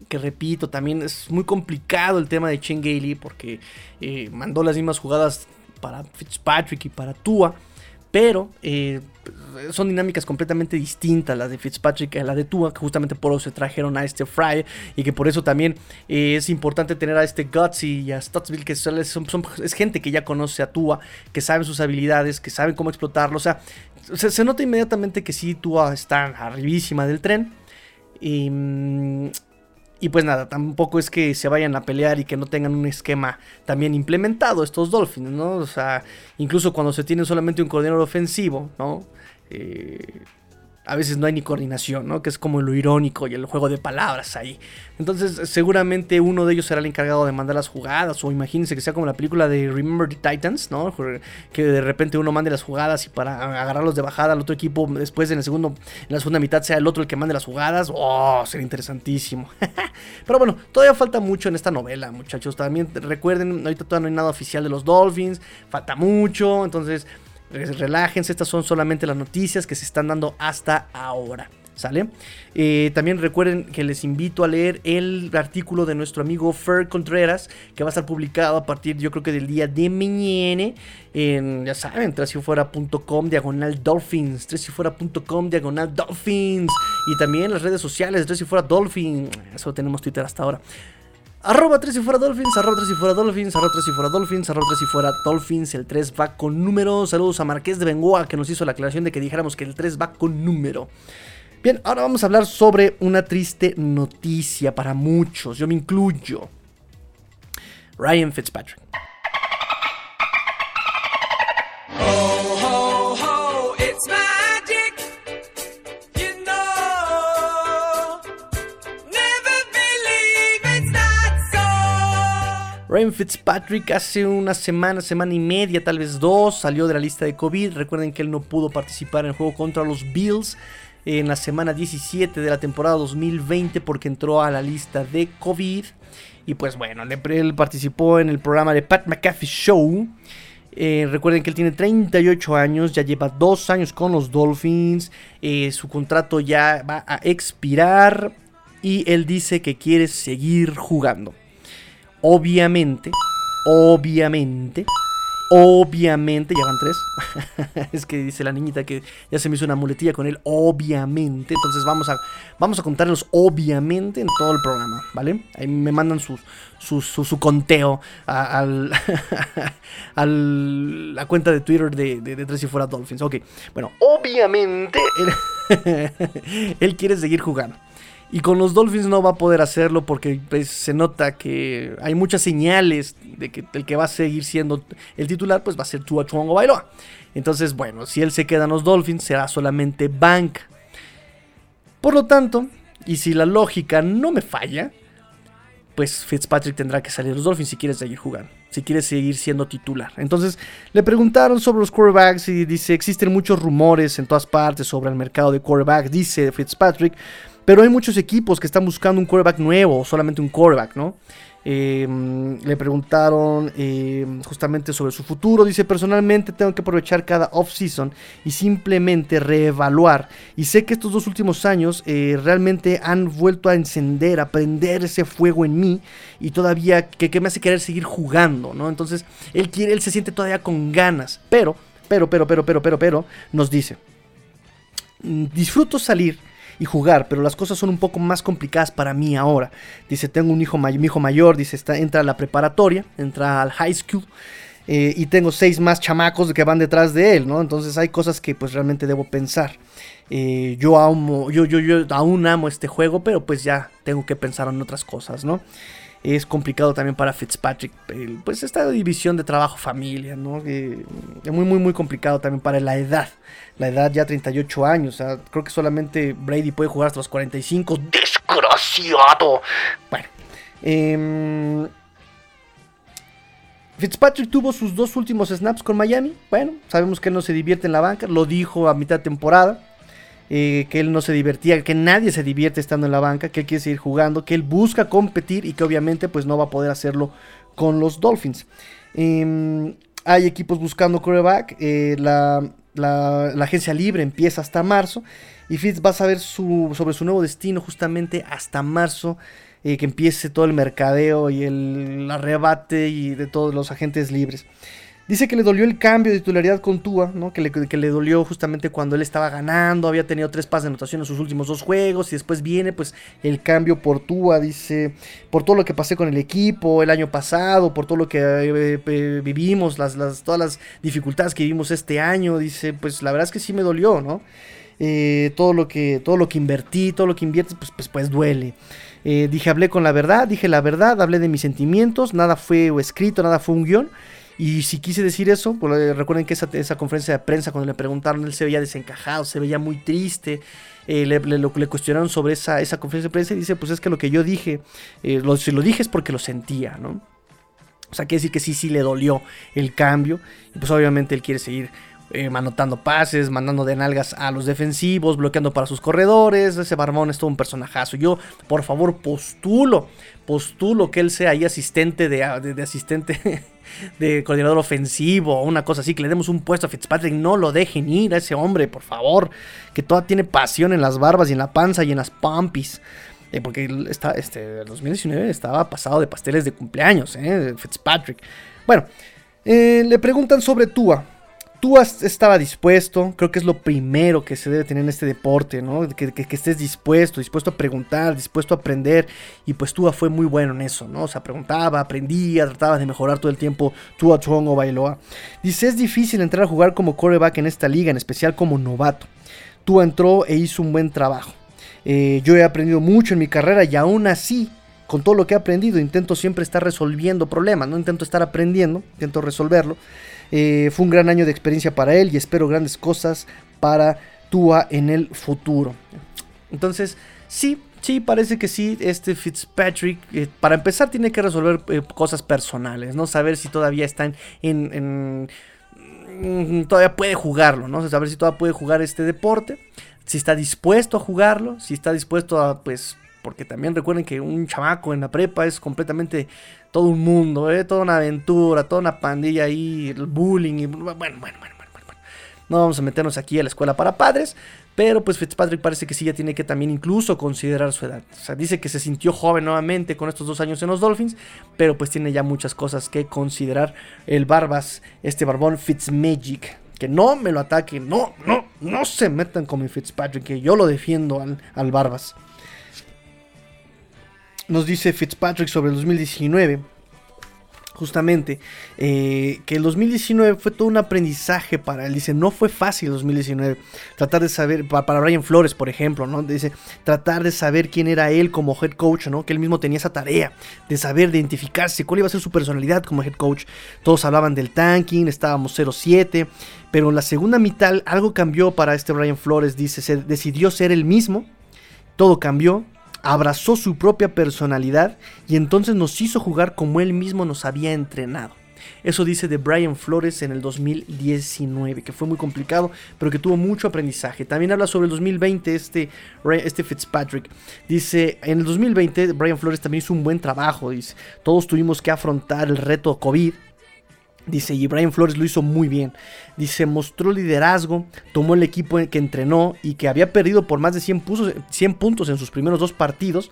que repito, también es muy complicado el tema de Chen Gailey porque eh, mandó las mismas jugadas para Fitzpatrick y para Tua, pero eh, son dinámicas completamente distintas las de Fitzpatrick a la de Tua, que justamente por eso se trajeron a este Fry y que por eso también eh, es importante tener a este Gutsy y a Stutzville, que son, es gente que ya conoce a Tua, que saben sus habilidades, que saben cómo explotarlo, o sea, se, se nota inmediatamente que sí, Tua está arribísima del tren. Y, mm, Y pues nada, tampoco es que se vayan a pelear y que no tengan un esquema también implementado estos Dolphins, ¿no? O sea, incluso cuando se tiene solamente un coordinador ofensivo, ¿no? Eh, a veces no hay ni coordinación, ¿no? Que es como lo irónico y el juego de palabras ahí. Entonces, seguramente uno de ellos será el encargado de mandar las jugadas. O imagínense que sea como la película de Remember the Titans, ¿no? Que de repente uno mande las jugadas y para agarrarlos de bajada al otro equipo, después en el segundo, en la segunda mitad sea el otro el que mande las jugadas. ¡Oh! Sería interesantísimo. Pero bueno, todavía falta mucho en esta novela, muchachos. También recuerden, ahorita todavía no hay nada oficial de los Dolphins. Falta mucho. Entonces relájense, estas son solamente las noticias que se están dando hasta ahora. ¿Sale? Eh, también recuerden que les invito a leer el artículo de nuestro amigo Fer Contreras, que va a estar publicado a partir, yo creo que del día de mañana, en, ya saben, tresifuera.com diagonal dolphins, tresifuera.com diagonal dolphins, y también las redes sociales de Tresifuera Dolphins, eso tenemos Twitter hasta ahora. Arroba 3 y fuera Dolphins, arroba 3 y fuera Dolphins, arroba 3 y fuera Dolphins, arroba 3 y fuera Dolphins. El 3 va con número. Saludos a Marqués de Bengoa que nos hizo la aclaración de que dijéramos que el 3 va con número. Bien, ahora vamos a hablar sobre una triste noticia para muchos. Yo me incluyo. Ryan Fitzpatrick. Ryan Fitzpatrick hace una semana, semana y media, tal vez dos, salió de la lista de COVID. Recuerden que él no pudo participar en el juego contra los Bills en la semana 17 de la temporada 2020 porque entró a la lista de COVID. Y pues bueno, él participó en el programa de Pat McAfee Show. Eh, recuerden que él tiene 38 años, ya lleva dos años con los Dolphins. Eh, su contrato ya va a expirar y él dice que quiere seguir jugando. Obviamente, obviamente, obviamente, ya van tres. es que dice la niñita que ya se me hizo una muletilla con él, obviamente. Entonces vamos a, vamos a contarlos obviamente en todo el programa, ¿vale? Ahí me mandan su, su, conteo a, al, la cuenta de Twitter de, de, Tres y Fuera Dolphins. Ok, bueno, obviamente él quiere seguir jugando. Y con los Dolphins no va a poder hacerlo porque pues, se nota que hay muchas señales de que el que va a seguir siendo el titular pues va a ser Tua Chuongo Bailoa. Entonces, bueno, si él se queda en los Dolphins será solamente bank. Por lo tanto, y si la lógica no me falla, pues Fitzpatrick tendrá que salir de los Dolphins si quiere seguir jugando, si quiere seguir siendo titular. Entonces le preguntaron sobre los quarterbacks y dice, existen muchos rumores en todas partes sobre el mercado de quarterbacks, dice Fitzpatrick. Pero hay muchos equipos que están buscando un quarterback nuevo, solamente un quarterback, ¿no? Em, le preguntaron em, justamente sobre su futuro. Dice, personalmente tengo que aprovechar cada off-season y simplemente reevaluar. Y sé que estos dos últimos años eh, realmente han vuelto a encender, a prender ese fuego en mí y todavía que, me hace querer seguir jugando, ¿no? Entonces, él quiere, él se siente todavía con ganas. Pero, pero, pero, pero, pero, pero, pero, nos dice, mm, disfruto salir y jugar, pero las cosas son un poco más complicadas para mí ahora. Dice, tengo un hijo, mi hijo mayor, dice, está, entra a la preparatoria, entra al high school. Eh, y tengo seis más chamacos que van detrás de él, ¿no? Entonces hay cosas que pues realmente debo pensar. Eh, yo, amo, yo, yo, yo aún amo este juego, pero pues ya tengo que pensar en otras cosas, ¿no? Es complicado también para Fitzpatrick, pues esta división de trabajo-familia, ¿no? es muy, muy, muy complicado también para la edad. La edad ya 38 años, creo que solamente Brady puede jugar hasta los 45. ¡Desgraciado! Bueno, eh, Fitzpatrick tuvo sus dos últimos snaps con Miami. Bueno, sabemos que él no se divierte en la banca, lo dijo a mitad de temporada. Que él no se divertía, que nadie se divierte estando en la banca, que él quiere seguir jugando, que él busca competir y que obviamente pues no va a poder hacerlo con los Dolphins. Em, hay equipos buscando coreback, eh, la, agencia libre empieza hasta marzo y Fitz va a saber sobre su nuevo destino justamente hasta marzo. Eh, que empiece todo el mercadeo y el arrebate y de todos los agentes libres. Dice que le dolió el cambio de titularidad con Tua, ¿no? Que le, que le dolió justamente cuando él estaba ganando, había tenido tres pases de anotación en sus últimos dos juegos y después viene pues el cambio por Tua, dice, por todo lo que pasé con el equipo el año pasado, por todo lo que eh, eh, vivimos, las, las, todas las dificultades que vivimos este año, dice, pues la verdad es que sí me dolió, ¿no? eh, todo, lo que, todo lo que invertí, todo lo que inviertes, pues, pues, pues duele. Dije, hablé con la verdad, dije la verdad, hablé de mis sentimientos, nada fue escrito, nada fue un guion. Y si quise decir eso, recuerden que esa, esa, conferencia de prensa, cuando le preguntaron, él se veía desencajado, se veía muy triste. Eh, le, cuestionaron sobre esa, esa conferencia de prensa y dice, pues es que lo que yo dije, eh, lo, si lo dije es porque lo sentía, ¿no? O sea, quiere decir que sí, sí le dolió el cambio. Y pues obviamente él quiere seguir eh, manotando pases, mandando de nalgas a los defensivos, bloqueando para sus corredores. Ese Barbón es todo un personajazo. Yo, por favor, postulo, postulo que él sea ahí asistente de asistente de coordinador ofensivo o una cosa así, que le demos un puesto a Fitzpatrick. No lo dejen ir a ese hombre, por favor. Que toda tiene pasión en las barbas y en la panza y en las pompis. Eh, porque está, este, 2019 estaba pasado de pasteles de cumpleaños, eh, Fitzpatrick. Bueno, eh, le preguntan sobre Tua. Tua estaba dispuesto, creo que es lo primero que se debe tener en este deporte, ¿no? Que, que, estés dispuesto, dispuesto a preguntar, dispuesto a aprender. Y pues Tua fue muy bueno en eso, ¿no? O sea, preguntaba, aprendía, trataba de mejorar todo el tiempo Tua o Bailoa. Dice, es difícil entrar a jugar como quarterback en esta liga, en especial como novato. Tua entró e hizo un buen trabajo. Eh, yo he aprendido mucho en mi carrera y aún así, con todo lo que he aprendido, intento siempre estar resolviendo problemas, no intento estar aprendiendo, intento resolverlo. Eh, fue un gran año de experiencia para él y espero grandes cosas para Tua en el futuro. Entonces, sí, sí, parece que sí, este Fitzpatrick, eh, para empezar, tiene que resolver eh, cosas personales, ¿no? Saber si todavía están en, en, Todavía puede jugarlo, ¿no? Saber si todavía puede jugar este deporte, si está dispuesto a jugarlo, si está dispuesto a, pues, porque también recuerden que un chamaco en la prepa es completamente todo un mundo, ¿eh? toda una aventura, toda una pandilla ahí, el bullying, y bueno, bueno, bueno, bueno, bueno. No vamos a meternos aquí a la escuela para padres, pero pues Fitzpatrick parece que sí ya tiene que también incluso considerar su edad. O sea, dice que se sintió joven nuevamente con estos dos años en los Dolphins, pero pues tiene ya muchas cosas que considerar el Barbas, este barbón Fitzmagic. Que no me lo ataquen, no, no, no se metan con mi Fitzpatrick, que yo lo defiendo al, al Barbas nos dice Fitzpatrick sobre el 2019, justamente, eh, que el 2019 fue todo un aprendizaje para él. Dice, no fue fácil el 2019. Tratar de saber, para, Brian Flores, por ejemplo, ¿no? Dice, tratar de saber quién era él como head coach, ¿no? Que él mismo tenía esa tarea de saber, de identificarse, cuál iba a ser su personalidad como head coach. Todos hablaban del tanking, estábamos 0-7. Pero en la segunda mitad algo cambió para este Brian Flores. Dice, se decidió ser el mismo. Todo cambió abrazó su propia personalidad y entonces nos hizo jugar como él mismo nos había entrenado. Eso dice de Brian Flores en el 2019, que fue muy complicado, pero que tuvo mucho aprendizaje. También habla sobre el 2020, este, este Fitzpatrick. Dice, en el 2020 Brian Flores también hizo un buen trabajo, dice, todos tuvimos que afrontar el reto COVID Dice, y Brian Flores lo hizo muy bien. Dice, mostró liderazgo, tomó el equipo que entrenó y que había perdido por más de 100 puntos, 100 puntos en sus primeros dos partidos.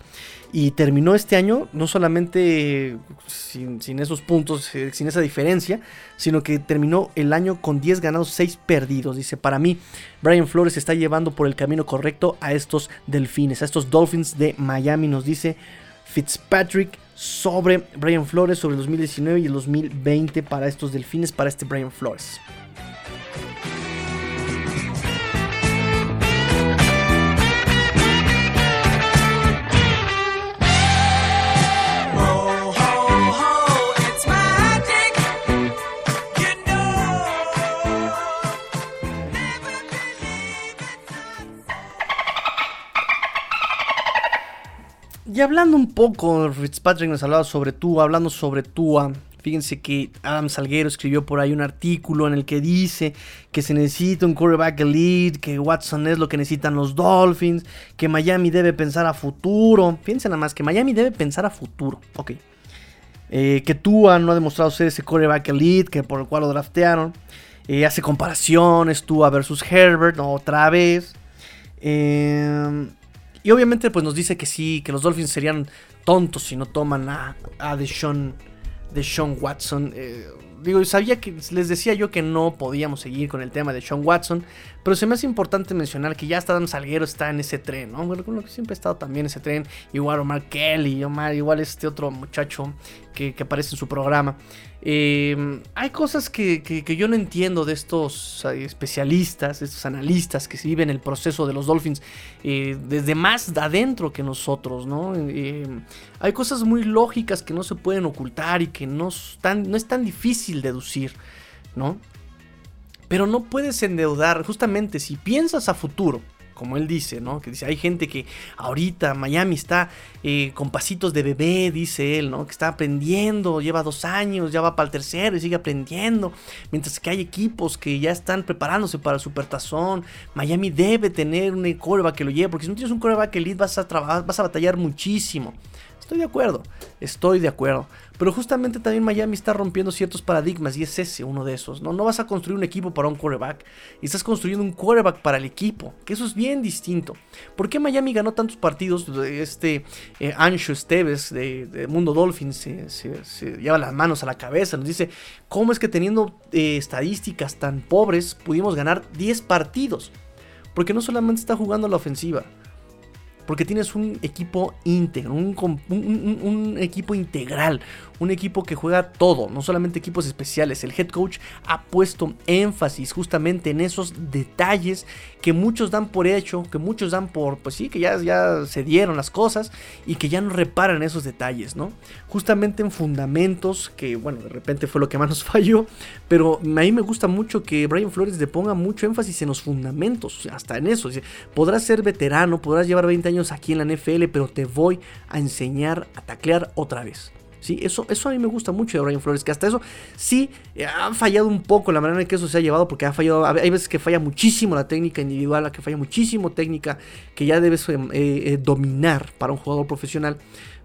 Y terminó este año no solamente sin, sin, esos puntos, eh, sin esa diferencia, sino que terminó el año con 10 ganados, 6 perdidos. Dice, para mí, Brian Flores está llevando por el camino correcto a estos delfines, a estos Dolphins de Miami. Nos dice Fitzpatrick sobre Brian Flores, sobre el 2019 y el 2020 para estos delfines, para este Brian Flores. Y hablando un poco, Fitzpatrick nos hablaba sobre Tua, hablando sobre Tua. Fíjense que Adam Salguero escribió por ahí un artículo en el que dice que se necesita un quarterback elite, que Watson es lo que necesitan los Dolphins, que Miami debe pensar a futuro. Fíjense nada más que Miami debe pensar a futuro. Ok. Eh, que Tua no ha demostrado ser ese quarterback elite que por el cual lo draftearon. Eh, hace comparaciones Tua versus Herbert otra vez. Eh, y obviamente pues nos dice que sí, que los Dolphins serían tontos si no toman a, a Deshaun, Deshaun Watson. Eh, digo, sabía que les decía yo que no podíamos seguir con el tema de Sean Watson, pero se me hace importante mencionar que ya hasta Dan Salguero está en ese tren, ¿no? Que siempre ha estado también ese tren, igual Omar Kelly, Omar, igual este otro muchacho que, aparece en su programa. Eh, hay cosas que, yo no entiendo de estos especialistas, de estos analistas que viven el proceso de los Dolphins eh, desde más adentro que nosotros, ¿no? hay cosas muy lógicas que no se pueden ocultar y que no, no es tan difícil deducir, ¿no? Pero no puedes endeudar, justamente si piensas a futuro, como él dice, ¿no? Que dice, hay gente que ahorita Miami está eh, con pasitos de bebé, dice él, ¿no? Que está aprendiendo, lleva dos años, ya va para el tercero y sigue aprendiendo. Mientras que hay equipos que ya están preparándose para el supertazón. Miami debe tener un coreback que lo lleve, porque si no tienes un coreback elite vas a, vas a batallar muchísimo. Estoy de acuerdo, estoy de acuerdo. Pero justamente también Miami está rompiendo ciertos paradigmas y es ese uno de esos. No, no vas a construir un equipo para un quarterback estás construyendo un quarterback para el equipo, que eso es bien distinto. ¿Por qué Miami ganó tantos partidos? Este eh, Ancho Esteves de, Mundo Dolphins se, lleva las manos a la cabeza, nos dice cómo es que teniendo eh, estadísticas tan pobres pudimos ganar 10 partidos. Porque no solamente está jugando la ofensiva, porque tienes un equipo íntegro, un, equipo integral, un equipo que juega todo, no solamente equipos especiales. El head coach ha puesto énfasis justamente en esos detalles que muchos dan por hecho, que muchos dan por, pues sí, que ya, ya se dieron las cosas y que ya no reparan esos detalles, ¿no? Justamente en fundamentos, que bueno, de repente fue lo que más nos falló, pero a mí me gusta mucho que Brian Flores le ponga mucho énfasis en los fundamentos, hasta en eso. Podrás ser veterano, podrás llevar 20 años aquí en la NFL, pero te voy a enseñar a taclear otra vez. Sí, eso, eso a mí me gusta mucho de Brian Flores, que hasta eso sí eh, ha fallado un poco la manera en que eso se ha llevado, porque ha fallado, hay veces que falla muchísimo la técnica individual, que falla muchísimo técnica que ya debes eh, eh, dominar para un jugador profesional.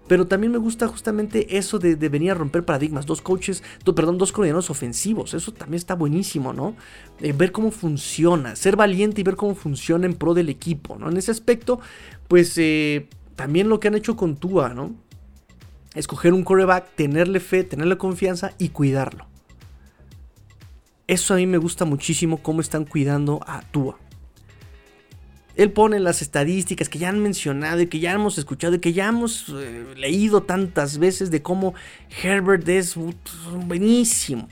Pero también me gusta justamente eso de, venir a romper paradigmas. Dos coaches, perdón, dos coordinadores ofensivos. Eso también está buenísimo, ¿no? ver cómo funciona. Ser valiente y ver cómo funciona en pro del equipo, ¿no? En ese aspecto, pues también lo que han hecho con Tua, ¿no? escoger un coreback, tenerle fe, tenerle confianza y cuidarlo. Eso a mí me gusta muchísimo cómo están cuidando a Tua. Él pone las estadísticas que ya han mencionado y que ya hemos escuchado y que ya hemos eh, leído tantas veces de cómo Herbert es buenísimo.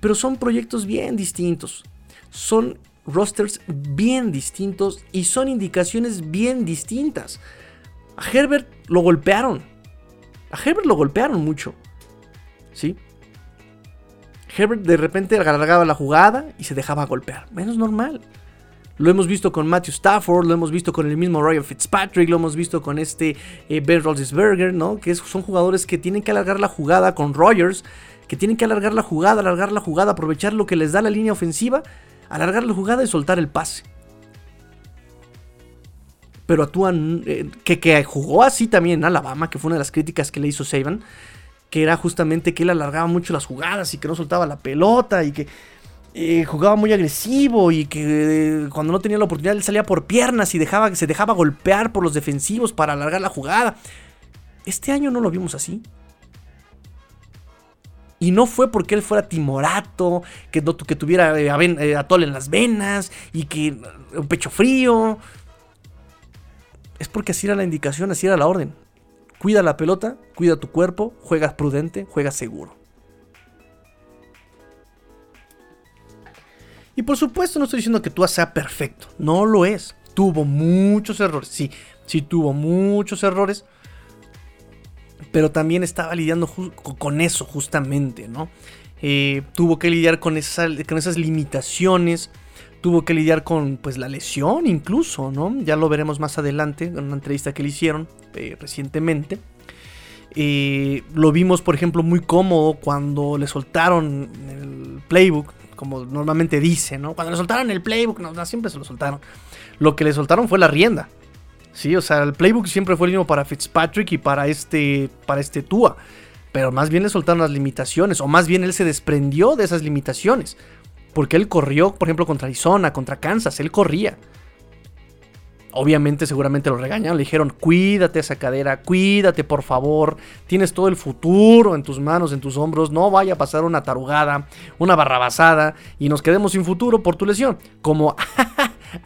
Pero son proyectos bien distintos. Son rosters bien distintos y son indicaciones bien distintas. A Herbert lo golpearon. A Herbert lo golpearon mucho. ¿Sí? Herbert de repente alargaba la jugada y se dejaba golpear. Menos normal. Lo hemos visto con Matthew Stafford, lo hemos visto con el mismo Ryan Fitzpatrick, lo hemos visto con este eh, Ben Roethlisberger, ¿no? Que son jugadores que tienen que alargar la jugada con Rogers, que tienen que alargar la jugada, alargar la jugada, aprovechar lo que les da la línea ofensiva, alargar la jugada y soltar el pase pero actúan, eh, que, que, jugó así también en Alabama, que fue una de las críticas que le hizo Saban, que era justamente que él alargaba mucho las jugadas y que no soltaba la pelota y que eh, jugaba muy agresivo y que eh, cuando no tenía la oportunidad él salía por piernas y dejaba, se dejaba golpear por los defensivos para alargar la jugada. Este año no lo vimos así. Y no fue porque él fuera timorato, que, que tuviera atol en las venas y que un pecho frío es porque así era la indicación, así era la orden. Cuida la pelota, cuida tu cuerpo, juegas prudente, juegas seguro. Y por supuesto no estoy diciendo que tú sea perfecto, no lo es. Tuvo muchos errores, sí, sí tuvo muchos errores, pero también estaba lidiando con eso justamente, ¿no? Eh, tuvo que lidiar con, con esas limitaciones, tuvo que lidiar con pues la lesión incluso, ¿no? Ya lo veremos más adelante en una entrevista que le hicieron eh, recientemente. Eh, lo vimos, por ejemplo, muy cómodo cuando le soltaron el playbook, como normalmente dice, ¿no? Cuando le soltaron el playbook, siempre se lo soltaron. Lo que le soltaron fue la rienda. Sí, o sea, el playbook siempre fue el mismo para Fitzpatrick y para este, para este Tua. Pero más bien le soltaron las limitaciones, o más bien él se desprendió de esas limitaciones. Porque él corrió, por ejemplo, contra Arizona, contra Kansas, él corría. Obviamente, seguramente lo regañaron, le dijeron, cuídate esa cadera, cuídate por favor, tienes todo el futuro en tus manos, en tus hombros, no vaya a pasar una tarugada, una barrabasada y nos quedemos sin futuro por tu lesión. Como,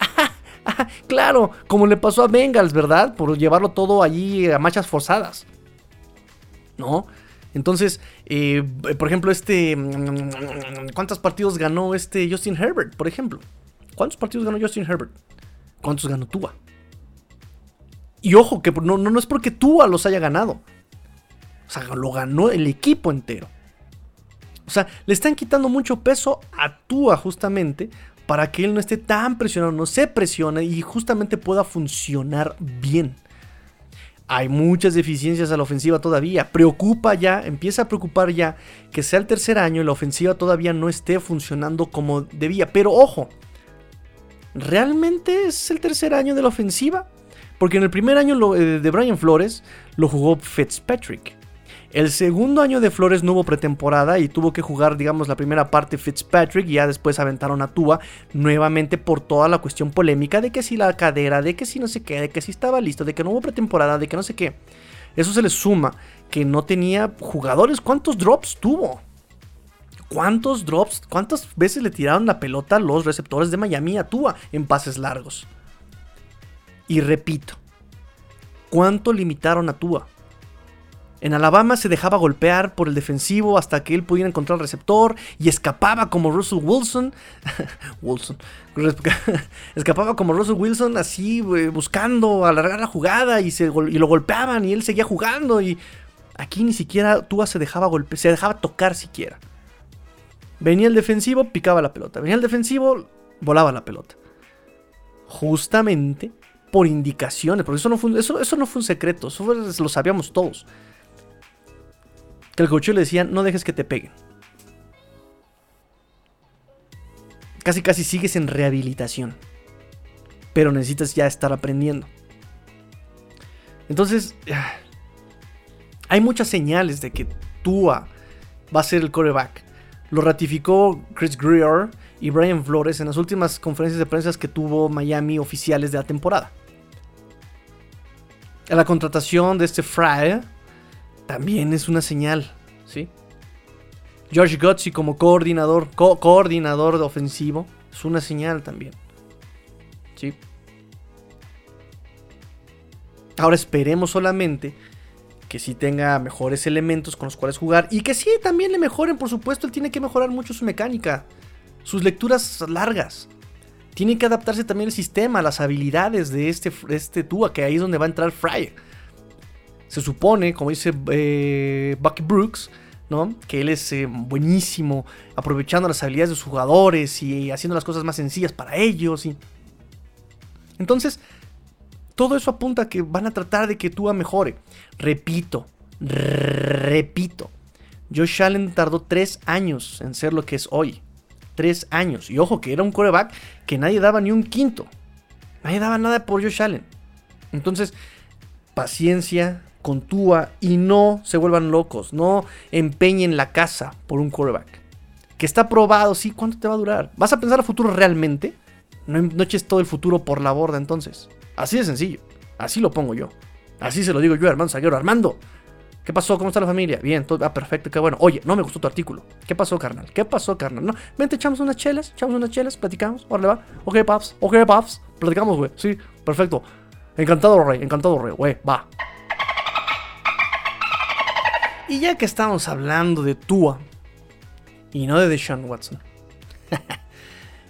claro, como le pasó a Bengals, ¿verdad? Por llevarlo todo allí a machas forzadas. ¿No? Entonces, eh, por ejemplo, este. ¿Cuántos partidos ganó este Justin Herbert, por ejemplo? ¿Cuántos partidos ganó Justin Herbert? ¿Cuántos ganó Tua? Y ojo, que no, no, es porque Tua los haya ganado. O sea, lo ganó el equipo entero. O sea, le están quitando mucho peso a Tua justamente para que él no esté tan presionado, no se presione y justamente pueda funcionar bien. Hay muchas deficiencias a la ofensiva todavía. Preocupa ya, empieza a preocupar ya que sea el tercer año y la ofensiva todavía no esté funcionando como debía. Pero ojo, ¿realmente es el tercer año de la ofensiva? Porque en el primer año eh, de Brian Flores lo jugó Fitzpatrick. El segundo año de Flores no hubo pretemporada y tuvo que jugar, digamos, la primera parte Fitzpatrick y ya después aventaron a Tua nuevamente por toda la cuestión polémica de que si la cadera, de que si no sé qué, de que si estaba listo, de que no hubo pretemporada, de que no sé qué. Eso se le suma que no tenía jugadores. ¿Cuántos drops tuvo? ¿Cuántos drops, cuántas veces le tiraron la pelota los receptores de Miami a Tua en pases largos? Y repito, ¿cuánto limitaron a Tua? En Alabama se dejaba golpear por el defensivo hasta que él pudiera encontrar el receptor y escapaba como Russell Wilson. Wilson. escapaba como Russell Wilson así eh, buscando alargar la jugada y, se, lo golpeaban y él seguía jugando y aquí ni siquiera Tua se dejaba golpear, se dejaba tocar siquiera. Venía el defensivo, picaba la pelota. Venía el defensivo, volaba la pelota. Justamente por indicaciones, porque eso no fue, eso, no fue un secreto, eso lo sabíamos todos. Que el coach le decía, no dejes que te peguen. Casi casi sigues en rehabilitación. Pero necesitas ya estar aprendiendo. Entonces, hay muchas señales de que Tua va a ser el coreback. Lo ratificó Chris Greer y Brian Flores en las últimas conferencias de prensa que tuvo Miami oficiales de la temporada. La contratación de este Fry también es una señal, ¿sí? George Gutsy como coordinador, coordinador de ofensivo es una señal también. ¿Sí? Ahora esperemos solamente que sí tenga mejores elementos con los cuales jugar y que sí también le mejoren, por supuesto, él tiene que mejorar mucho su mecánica, sus lecturas largas. Tiene que adaptarse también el sistema, las habilidades de este, este Tua, que ahí es donde va a entrar Fry. Se supone, como dice eh, Bucky Brooks, ¿no? que él es eh, buenísimo aprovechando las habilidades de sus jugadores y haciendo las cosas más sencillas para ellos. Y... Entonces, todo eso apunta a que van a tratar de que Tua mejore. Repito, repito. Josh Allen tardó tres años en ser lo que es hoy. Tres años. Y ojo que era un coreback que nadie daba ni un quinto. Nadie daba nada por Josh Allen. Entonces, paciencia con Tua y no se vuelvan locos. No empeñen la casa por un coreback. Que está probado, sí, ¿cuánto te va a durar? ¿Vas a pensar a futuro realmente? No, no eches todo el futuro por la borda entonces. Así de sencillo. Así lo pongo yo. Así se lo digo yo, hermano Zaguero. Armando, ¿qué pasó? ¿Cómo está la familia? Bien, todo, ah, perfecto, qué bueno. Oye, no me gustó tu artículo. ¿Qué pasó, carnal? ¿Qué pasó, carnal? No, vente, echamos unas chelas, echamos unas chelas, platicamos. Órale, va. Ok, paps, ok, paps. Platicamos, güey. Sí, perfecto. Encantado, rey, encantado, rey, güey, va. Y ya que estamos hablando de Tua y no de Deshaun Watson.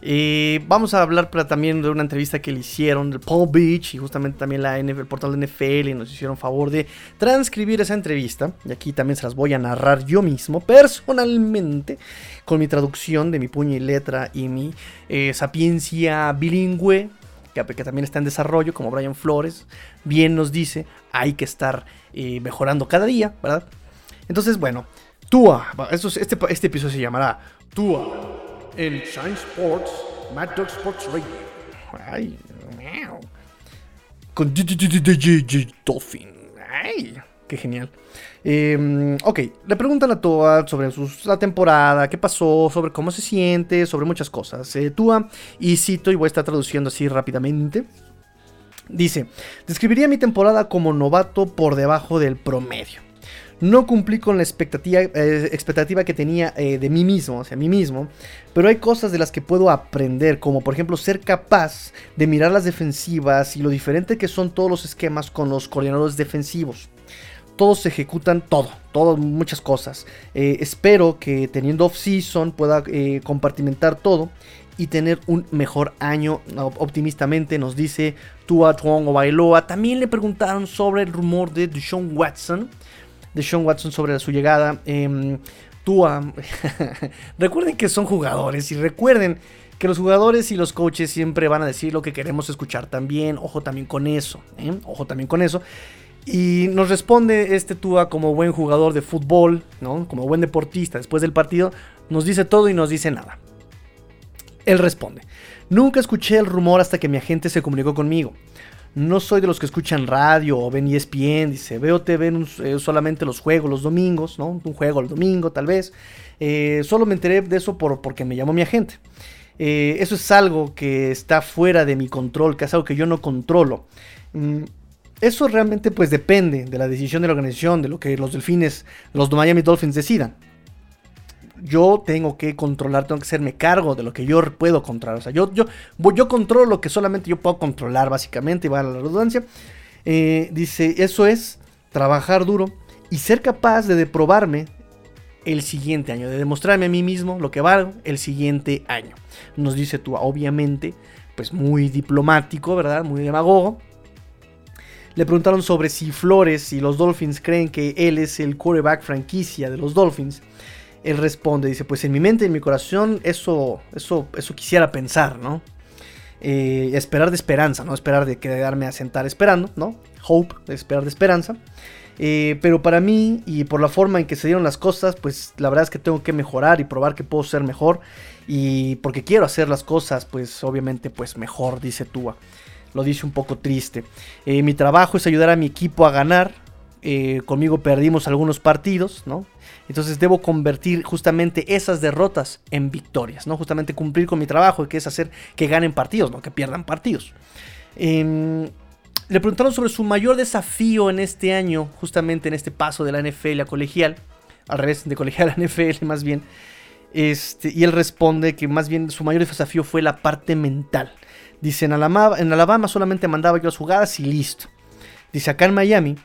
Y vamos a hablar también de una entrevista que le hicieron Paul Beach y justamente también la NFL, el portal de NFL y nos hicieron favor de transcribir esa entrevista. Y aquí también se las voy a narrar yo mismo, personalmente, con mi traducción de mi puño y letra y mi eh, sapiencia bilingüe, que, también está en desarrollo, como Brian Flores bien nos dice, hay que estar eh, mejorando cada día, ¿verdad? Entonces, bueno, Tua, este, este episodio se llamará Tua en Shine Sports, Mad Dog Sports Radio. Ay, Con Dolphin. Ay, qué genial. Eh, ok, le preguntan a Tua sobre la temporada, qué pasó, sobre cómo se siente, sobre muchas cosas. Eh, Tua, y cito, y voy a estar traduciendo así rápidamente. Dice, describiría mi temporada como novato por debajo del promedio. No cumplí con la expectativa, eh, expectativa que tenía eh, de mí mismo, o sea, mí mismo, pero hay cosas de las que puedo aprender, como por ejemplo ser capaz de mirar las defensivas y lo diferente que son todos los esquemas con los coordinadores defensivos. Todos ejecutan todo, todo, muchas cosas. Eh, espero que teniendo off-season pueda compartimentar todo y tener un mejor año. Optimistamente nos dice Tua Tuong o Bailoa. También le preguntaron sobre el rumor de Deshaun Watson de Sean Watson sobre su llegada. Eh, Tua, recuerden que son jugadores y recuerden que los jugadores y los coaches siempre van a decir lo que queremos escuchar también. Ojo también con eso. ¿eh? Ojo también con eso. Y nos responde este Tua como buen jugador de fútbol, ¿no? como buen deportista después del partido. Nos dice todo y nos dice nada. Él responde. Nunca escuché el rumor hasta que mi agente se comunicó conmigo. No soy de los que escuchan radio o ven ESPN, dice, veo TV eh, solamente los juegos los domingos, ¿no? Un juego el domingo tal vez. Eh, solo me enteré de eso por, porque me llamó mi agente. Eh, eso es algo que está fuera de mi control, que es algo que yo no controlo. Mm, eso realmente pues depende de la decisión de la organización, de lo que los delfines, los Miami Dolphins decidan yo tengo que controlar, tengo que hacerme cargo de lo que yo puedo controlar. O sea, yo, yo, yo controlo lo que solamente yo puedo controlar, básicamente, y va a la redundancia. Eh, dice, eso es trabajar duro y ser capaz de deprobarme el siguiente año, de demostrarme a mí mismo lo que valgo el siguiente año. Nos dice tú, obviamente, pues muy diplomático, ¿verdad? Muy demagogo. Le preguntaron sobre si Flores y los Dolphins creen que él es el quarterback franquicia de los Dolphins él responde, dice, pues en mi mente, en mi corazón, eso, eso, eso quisiera pensar, ¿no? Eh, esperar de esperanza, ¿no? Esperar de quedarme a sentar esperando, ¿no? Hope, esperar de esperanza. Eh, pero para mí y por la forma en que se dieron las cosas, pues la verdad es que tengo que mejorar y probar que puedo ser mejor. Y porque quiero hacer las cosas, pues obviamente, pues mejor, dice Tua. Lo dice un poco triste. Eh, mi trabajo es ayudar a mi equipo a ganar. Conmigo perdimos algunos partidos, ¿no? Entonces debo convertir justamente esas derrotas en victorias, ¿no? Justamente cumplir con mi trabajo, que es hacer que ganen partidos, no que pierdan partidos. Em, le preguntaron sobre su mayor desafío en este año, justamente en este paso de la NFL a colegial, al revés, de colegial a NFL más bien. Este, y él responde que más bien su mayor desafío fue la parte mental. Dice, en Alabama, en Alabama solamente mandaba yo las jugadas y listo. Dice, acá en Miami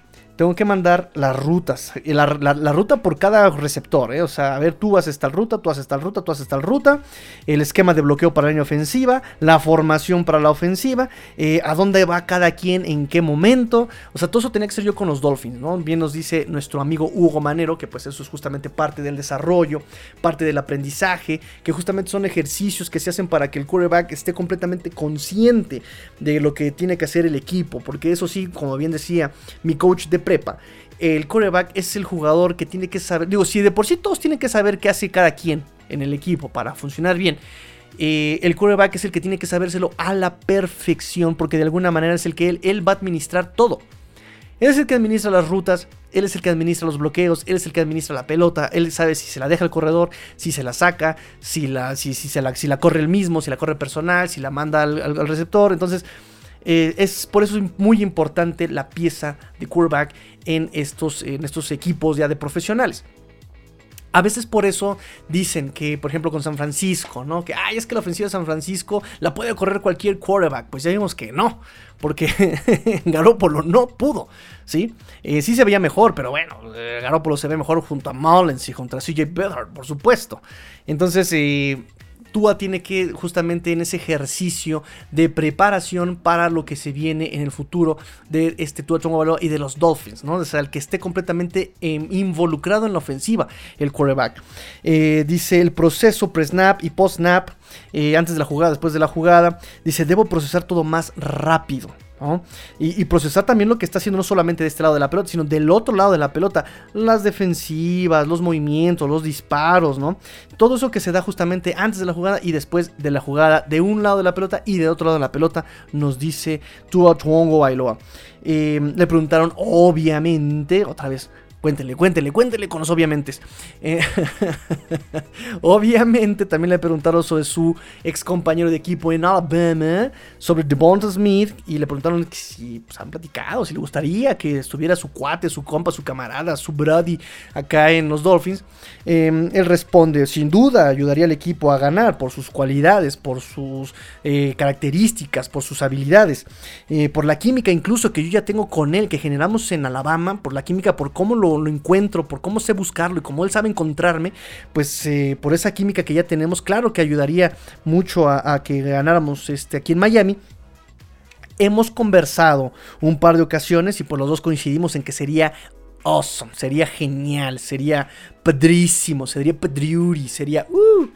tengo que mandar las rutas, la, ruta por cada receptor, ¿eh? o sea, a ver, tú haces tal ruta, tú haces tal ruta, tú haces tal ruta, el esquema de bloqueo para la línea ofensiva, la formación para la ofensiva, eh, a dónde va cada quien, en qué momento, o sea, todo eso tenía que ser yo con los Dolphins, ¿no? Bien nos dice nuestro amigo Hugo Manero, que pues eso es justamente parte del desarrollo, parte del aprendizaje, que justamente son ejercicios que se hacen para que el quarterback esté completamente consciente de lo que tiene que hacer el equipo, porque eso sí, como bien decía mi coach de El coreback es el jugador que tiene que saber, digo, si de por sí todos tienen que saber qué hace cada quien en el equipo para funcionar bien. Eh, el coreback es el que tiene que sabérselo a la perfección porque de alguna manera es el que él, él va a administrar todo. Él es el que administra las rutas, él es el que administra los bloqueos, él es el que administra la pelota, él sabe si se la deja al corredor, si se la saca, si la, si, si se la, si la corre el mismo, si la corre personal, si la manda al receptor. Entonces, eh, es por eso es muy importante la pieza de quarterback en estos, en estos equipos ya de profesionales. A veces por eso dicen que, por ejemplo, con San Francisco, ¿no? Que, ay, es que la ofensiva de San Francisco la puede correr cualquier quarterback. Pues ya vimos que no, porque Garópolo no pudo, ¿sí? Eh, sí se veía mejor, pero bueno, eh, Garópolo se ve mejor junto a Mullins y contra CJ Beathard, por supuesto. Entonces, eh, Tua tiene que justamente en ese ejercicio de preparación para lo que se viene en el futuro de este Tua Tagovailoa y de los Dolphins, ¿no? O sea, el que esté completamente em, involucrado en la ofensiva, el quarterback. Eh, dice el proceso pre-snap y post-snap, eh, antes de la jugada, después de la jugada, dice, debo procesar todo más rápido. Y, procesar también lo que está haciendo no solamente de este lado de la pelota, sino del otro lado de la pelota. Las defensivas, los movimientos, los disparos, ¿no? Todo eso que se da justamente antes de la jugada y después de la jugada de un lado de la pelota y de otro lado de la pelota, nos dice Tua Tuongo Bailoa. Em, le preguntaron, obviamente, otra vez, Cuéntele, cuéntele, cuéntele con los obviamente. Eh, obviamente también le preguntaron sobre su ex compañero de equipo en Alabama, sobre Devonta Smith, y le preguntaron si pues, han platicado, si le gustaría que estuviera su cuate, su compa, su camarada, su buddy acá en los Dolphins. Em, él responde, sin duda ayudaría al equipo a ganar por sus cualidades, por sus eh, características, por sus habilidades, eh, por la química incluso que yo ya tengo con él, que generamos en Alabama, por la química, por cómo lo lo, encuentro, por cómo sé buscarlo y cómo él sabe encontrarme, pues eh, por esa química que ya tenemos, claro que ayudaría mucho a, que ganáramos este, aquí en Miami. Hemos conversado un par de ocasiones y por los dos coincidimos en que sería awesome, sería genial, sería padrísimo, sería padriuri, sería... Uh.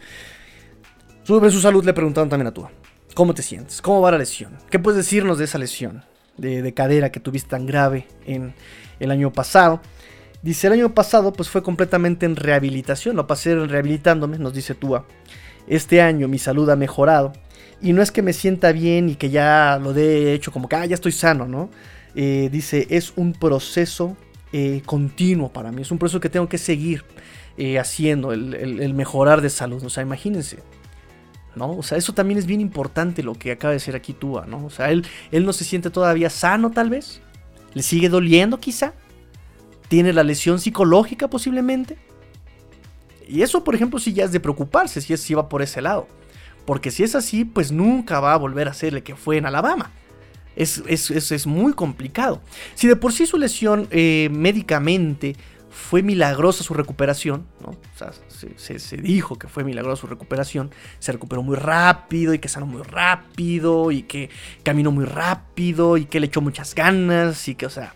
Sobre su salud le preguntaron también a tú. ¿Cómo te sientes? ¿Cómo va la lesión? ¿Qué puedes decirnos de esa lesión de, de cadera que tuviste tan grave en el año pasado? Dice, el año pasado pues fue completamente en rehabilitación, lo pasé rehabilitándome, nos dice Tua. Este año mi salud ha mejorado. Y no es que me sienta bien y que ya lo de hecho como que, ah, ya estoy sano, ¿no? Eh, dice, es un proceso eh, continuo para mí, es un proceso que tengo que seguir eh, haciendo, el, mejorar de salud. O sea, imagínense, ¿no? O sea, eso también es bien importante lo que acaba de decir aquí Tua, ¿no? O sea, él, él no se siente todavía sano tal vez, le sigue doliendo quizá, tiene la lesión psicológica posiblemente. Y eso, por ejemplo, sí ya es de preocuparse si, es, si va por ese lado. Porque si es así, pues nunca va a volver a ser el que fue en Alabama. Es, es, muy complicado. Si de por sí su lesión eh, médicamente fue milagrosa su recuperación, ¿no? o sea, se, se, dijo que fue milagrosa su recuperación, se recuperó muy rápido y que sanó muy rápido y que caminó muy rápido y que le echó muchas ganas y que, o sea,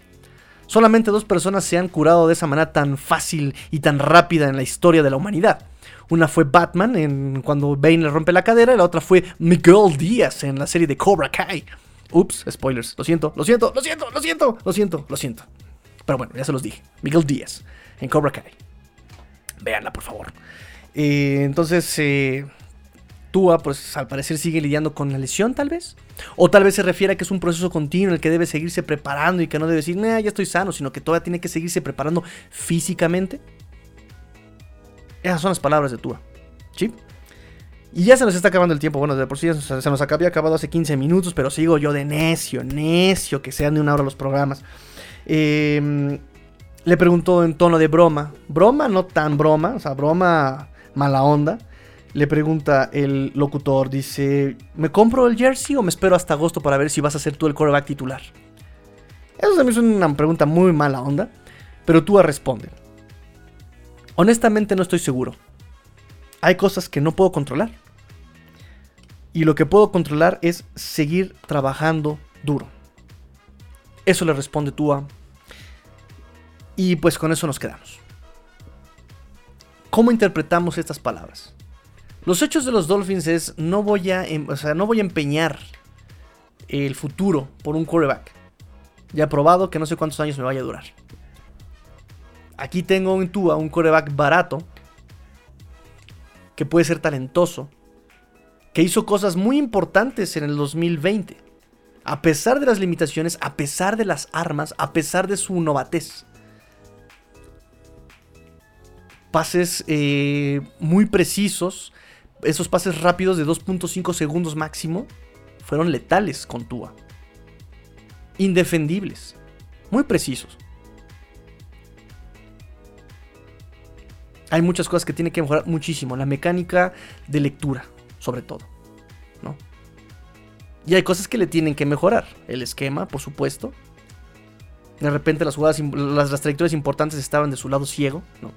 Solamente dos personas se han curado de esa manera tan fácil y tan rápida en la historia de la humanidad. Una fue Batman en cuando Bane le rompe la cadera y la otra fue Miguel Díaz en la serie de Cobra Kai. Ups, spoilers. Lo siento, lo siento, lo siento, lo siento, lo siento, lo siento. Pero bueno, ya se los dije. Miguel Díaz en Cobra Kai. Véanla, por favor. Eh, entonces, eh, Tua, pues al parecer sigue lidiando con la lesión, tal vez. O tal vez se refiere a que es un proceso continuo en el que debe seguirse preparando y que no debe decir, ya estoy sano, sino que todavía tiene que seguirse preparando físicamente. Esas son las palabras de Tua. ¿Sí? Y ya se nos está acabando el tiempo. Bueno, de por sí se nos había acabado hace 15 minutos, pero sigo yo de necio, necio, que sean de una hora los programas. Em, le preguntó en tono de broma. Broma, no tan broma, o sea, broma mala onda. Le pregunta el locutor, dice, ¿me compro el jersey o me espero hasta agosto para ver si vas a ser tú el quarterback titular? Eso también es una pregunta muy mala onda, pero tú responde. Honestamente no estoy seguro. Hay cosas que no puedo controlar. Y lo que puedo controlar es seguir trabajando duro. Eso le responde Tua. Y pues con eso nos quedamos. ¿Cómo interpretamos estas palabras? Los hechos de los Dolphins es, no voy a, em, o sea, no voy a empeñar el futuro por un quarterback. Ya probado que no sé cuántos años me vaya a durar. Aquí tengo en Tua un quarterback barato, que puede ser talentoso, que hizo cosas muy importantes en el 2020. A pesar de las limitaciones, a pesar de las armas, a pesar de su novatez. Pases eh, muy precisos, esos pases rápidos de 2.5 segundos máximo fueron letales con Tua. Indefendibles. Muy precisos. Hay muchas cosas que tiene que mejorar muchísimo. La mecánica de lectura, sobre todo. ¿no? Y hay cosas que le tienen que mejorar. El esquema, por supuesto. De repente las jugadas, las, trayectorias importantes estaban de su lado ciego. ¿no?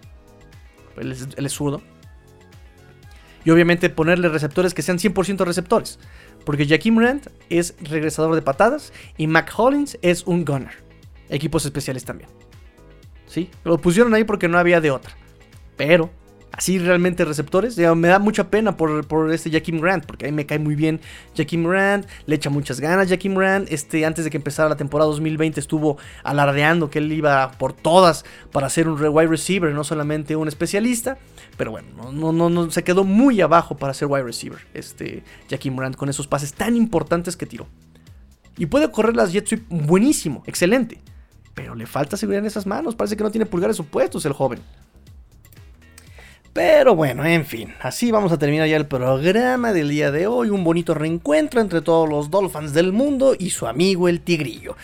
él zurdo. Y obviamente ponerle receptores que sean 100% receptores. Porque Jaquim Rand es regresador de patadas y Mac Hollins es un gunner. Equipos especiales también. ¿Sí? Lo pusieron ahí porque no había de otra. Pero así realmente receptores. me da mucha pena por, por este Jaquim Grant, porque a mí me cae muy bien Jaquim Grant, le echa muchas ganas Jaquim Grant. Este, antes de que empezara la temporada 2020 estuvo alardeando que él iba por todas para ser un wide receiver, no solamente un especialista. Pero bueno, no, no, no, se quedó muy abajo para ser wide receiver, este Grant, con esos pases tan importantes que tiró. Y puede correr las jet sweep buenísimo, excelente. pero le falta seguridad en esas manos. Parece que no tiene pulgares opuestos el joven. Pero bueno, en fin, así vamos a terminar ya el programa del día de hoy. Un bonito reencuentro entre todos los Dolphins del mundo y su amigo el Tigrillo.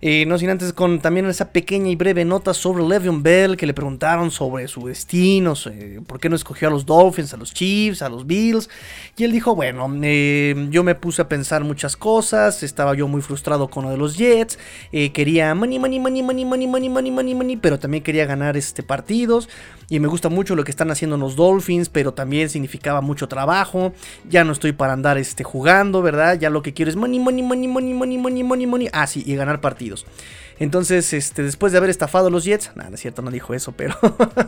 Eh, no sin antes con también esa pequeña y breve nota sobre Le'Veon Bell que le preguntaron sobre su destino, por qué no escogió a los Dolphins, a los Chiefs, a los Bills. Y él dijo, bueno, eh, yo me puse a pensar muchas cosas, estaba yo muy frustrado con lo de los Jets, eh, quería money, money, money, money, money, money, money, money, money, pero también quería ganar este partidos. Y me gusta mucho lo que están haciendo los Dolphins, pero también significaba mucho trabajo. Ya no estoy para andar este, jugando, ¿verdad? Ya lo que quiero es money, money, money, money, money, money, money, money. Ah, sí, y ganar partidos partidos. Entonces, este, después de haber estafado a los Jets, nada, es cierto, no dijo eso, pero,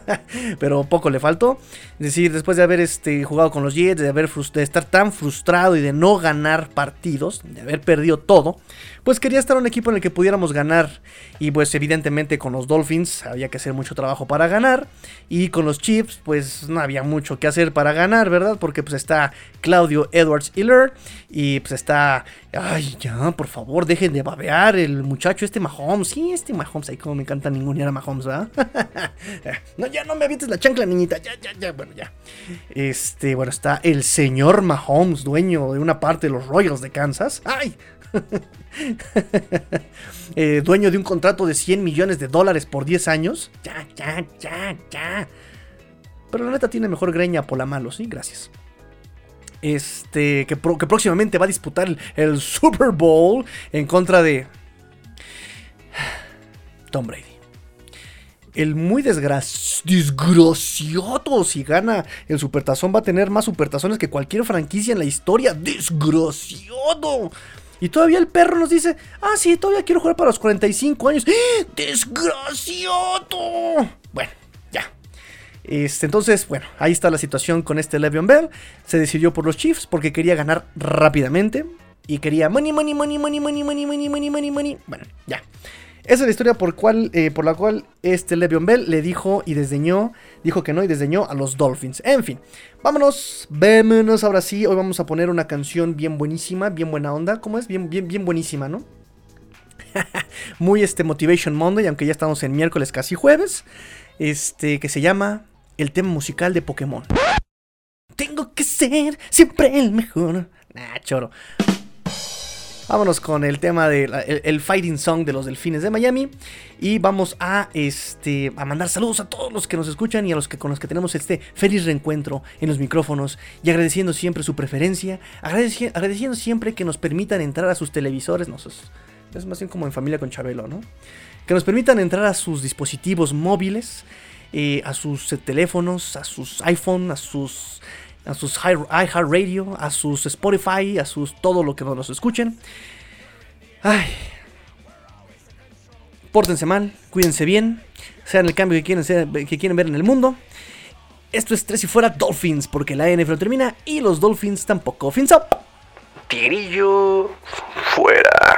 pero poco le faltó. Es decir, después de haber este, jugado con los Jets, de, haber de estar tan frustrado y de no ganar partidos, de haber perdido todo, pues quería estar un equipo en el que pudiéramos ganar. Y pues evidentemente con los Dolphins había que hacer mucho trabajo para ganar. Y con los Chiefs, pues no había mucho que hacer para ganar, ¿verdad? Porque pues está Claudio Edwards Hiller y pues está Ay, ya, por favor, dejen de babear el muchacho este Mahomes. Sí, este Mahomes, ahí como me encanta ningunear a Mahomes, ¿verdad? no, ya no me avientes la chancla, niñita. Ya, ya, ya, bueno, ya. Este, bueno, está el señor Mahomes, dueño de una parte de los Royals de Kansas. ¡Ay! Eh, dueño de un contrato de 100 millones de dólares por 10 años. Ya, ya, ya, ya. Pero la neta tiene mejor greña por la malo, sí, gracias este, que, próximamente va a disputar el, Super Bowl en contra de Tom Brady. El muy desgraciado, si gana el Supertazón, va a tener más Supertazones que cualquier franquicia en la historia. Desgraciado. Y todavía el perro nos dice, ah, sí, todavía quiero jugar para los 45 años. ¡Eh! ¡Desgraciado! Bueno, este, entonces, bueno, ahí está la situación con este Le'Veon Bell. Se decidió por los Chiefs porque quería ganar rápidamente. Y quería money, money, money, money, money, money, money, money, money. Bueno, ya. Esa es la historia eh, por la cual este Le'Veon Bell le dijo y desdeñó, dijo que no y desdeñó a los Dolphins. En fin, vámonos, vámonos ahora sí. Hoy vamos a poner una canción bien buenísima, bien buena onda. ¿Cómo es? Bien, bien, bien buenísima, ¿no? Muy este Motivation Monday, aunque ya estamos en miércoles casi jueves. Este, que se llama el tema musical de Pokémon. Tengo que ser siempre el mejor. Nah, choro. Vámonos con el tema del el, fighting song de los delfines de Miami. Y vamos a, este, a mandar saludos a todos los que nos escuchan y a los que con los que tenemos este feliz reencuentro en los micrófonos. Y agradeciendo siempre su preferencia. agradeciendo siempre que nos permitan entrar a sus televisores. No, es más bien como en familia con Chabelo, ¿no? Que nos permitan entrar a sus dispositivos móviles eh, a sus eh, teléfonos, a sus iPhone, a sus a sus iHeartRadio, a sus Spotify, a sus todo lo que nos escuchen. Ay. Pórtense mal, cuídense bien, sean el cambio que quieren, que quieren ver en el mundo. Esto es Tres y Fuera Dolphins, porque la NFL termina y los Dolphins tampoco. Fins up. Tigrillo fuera.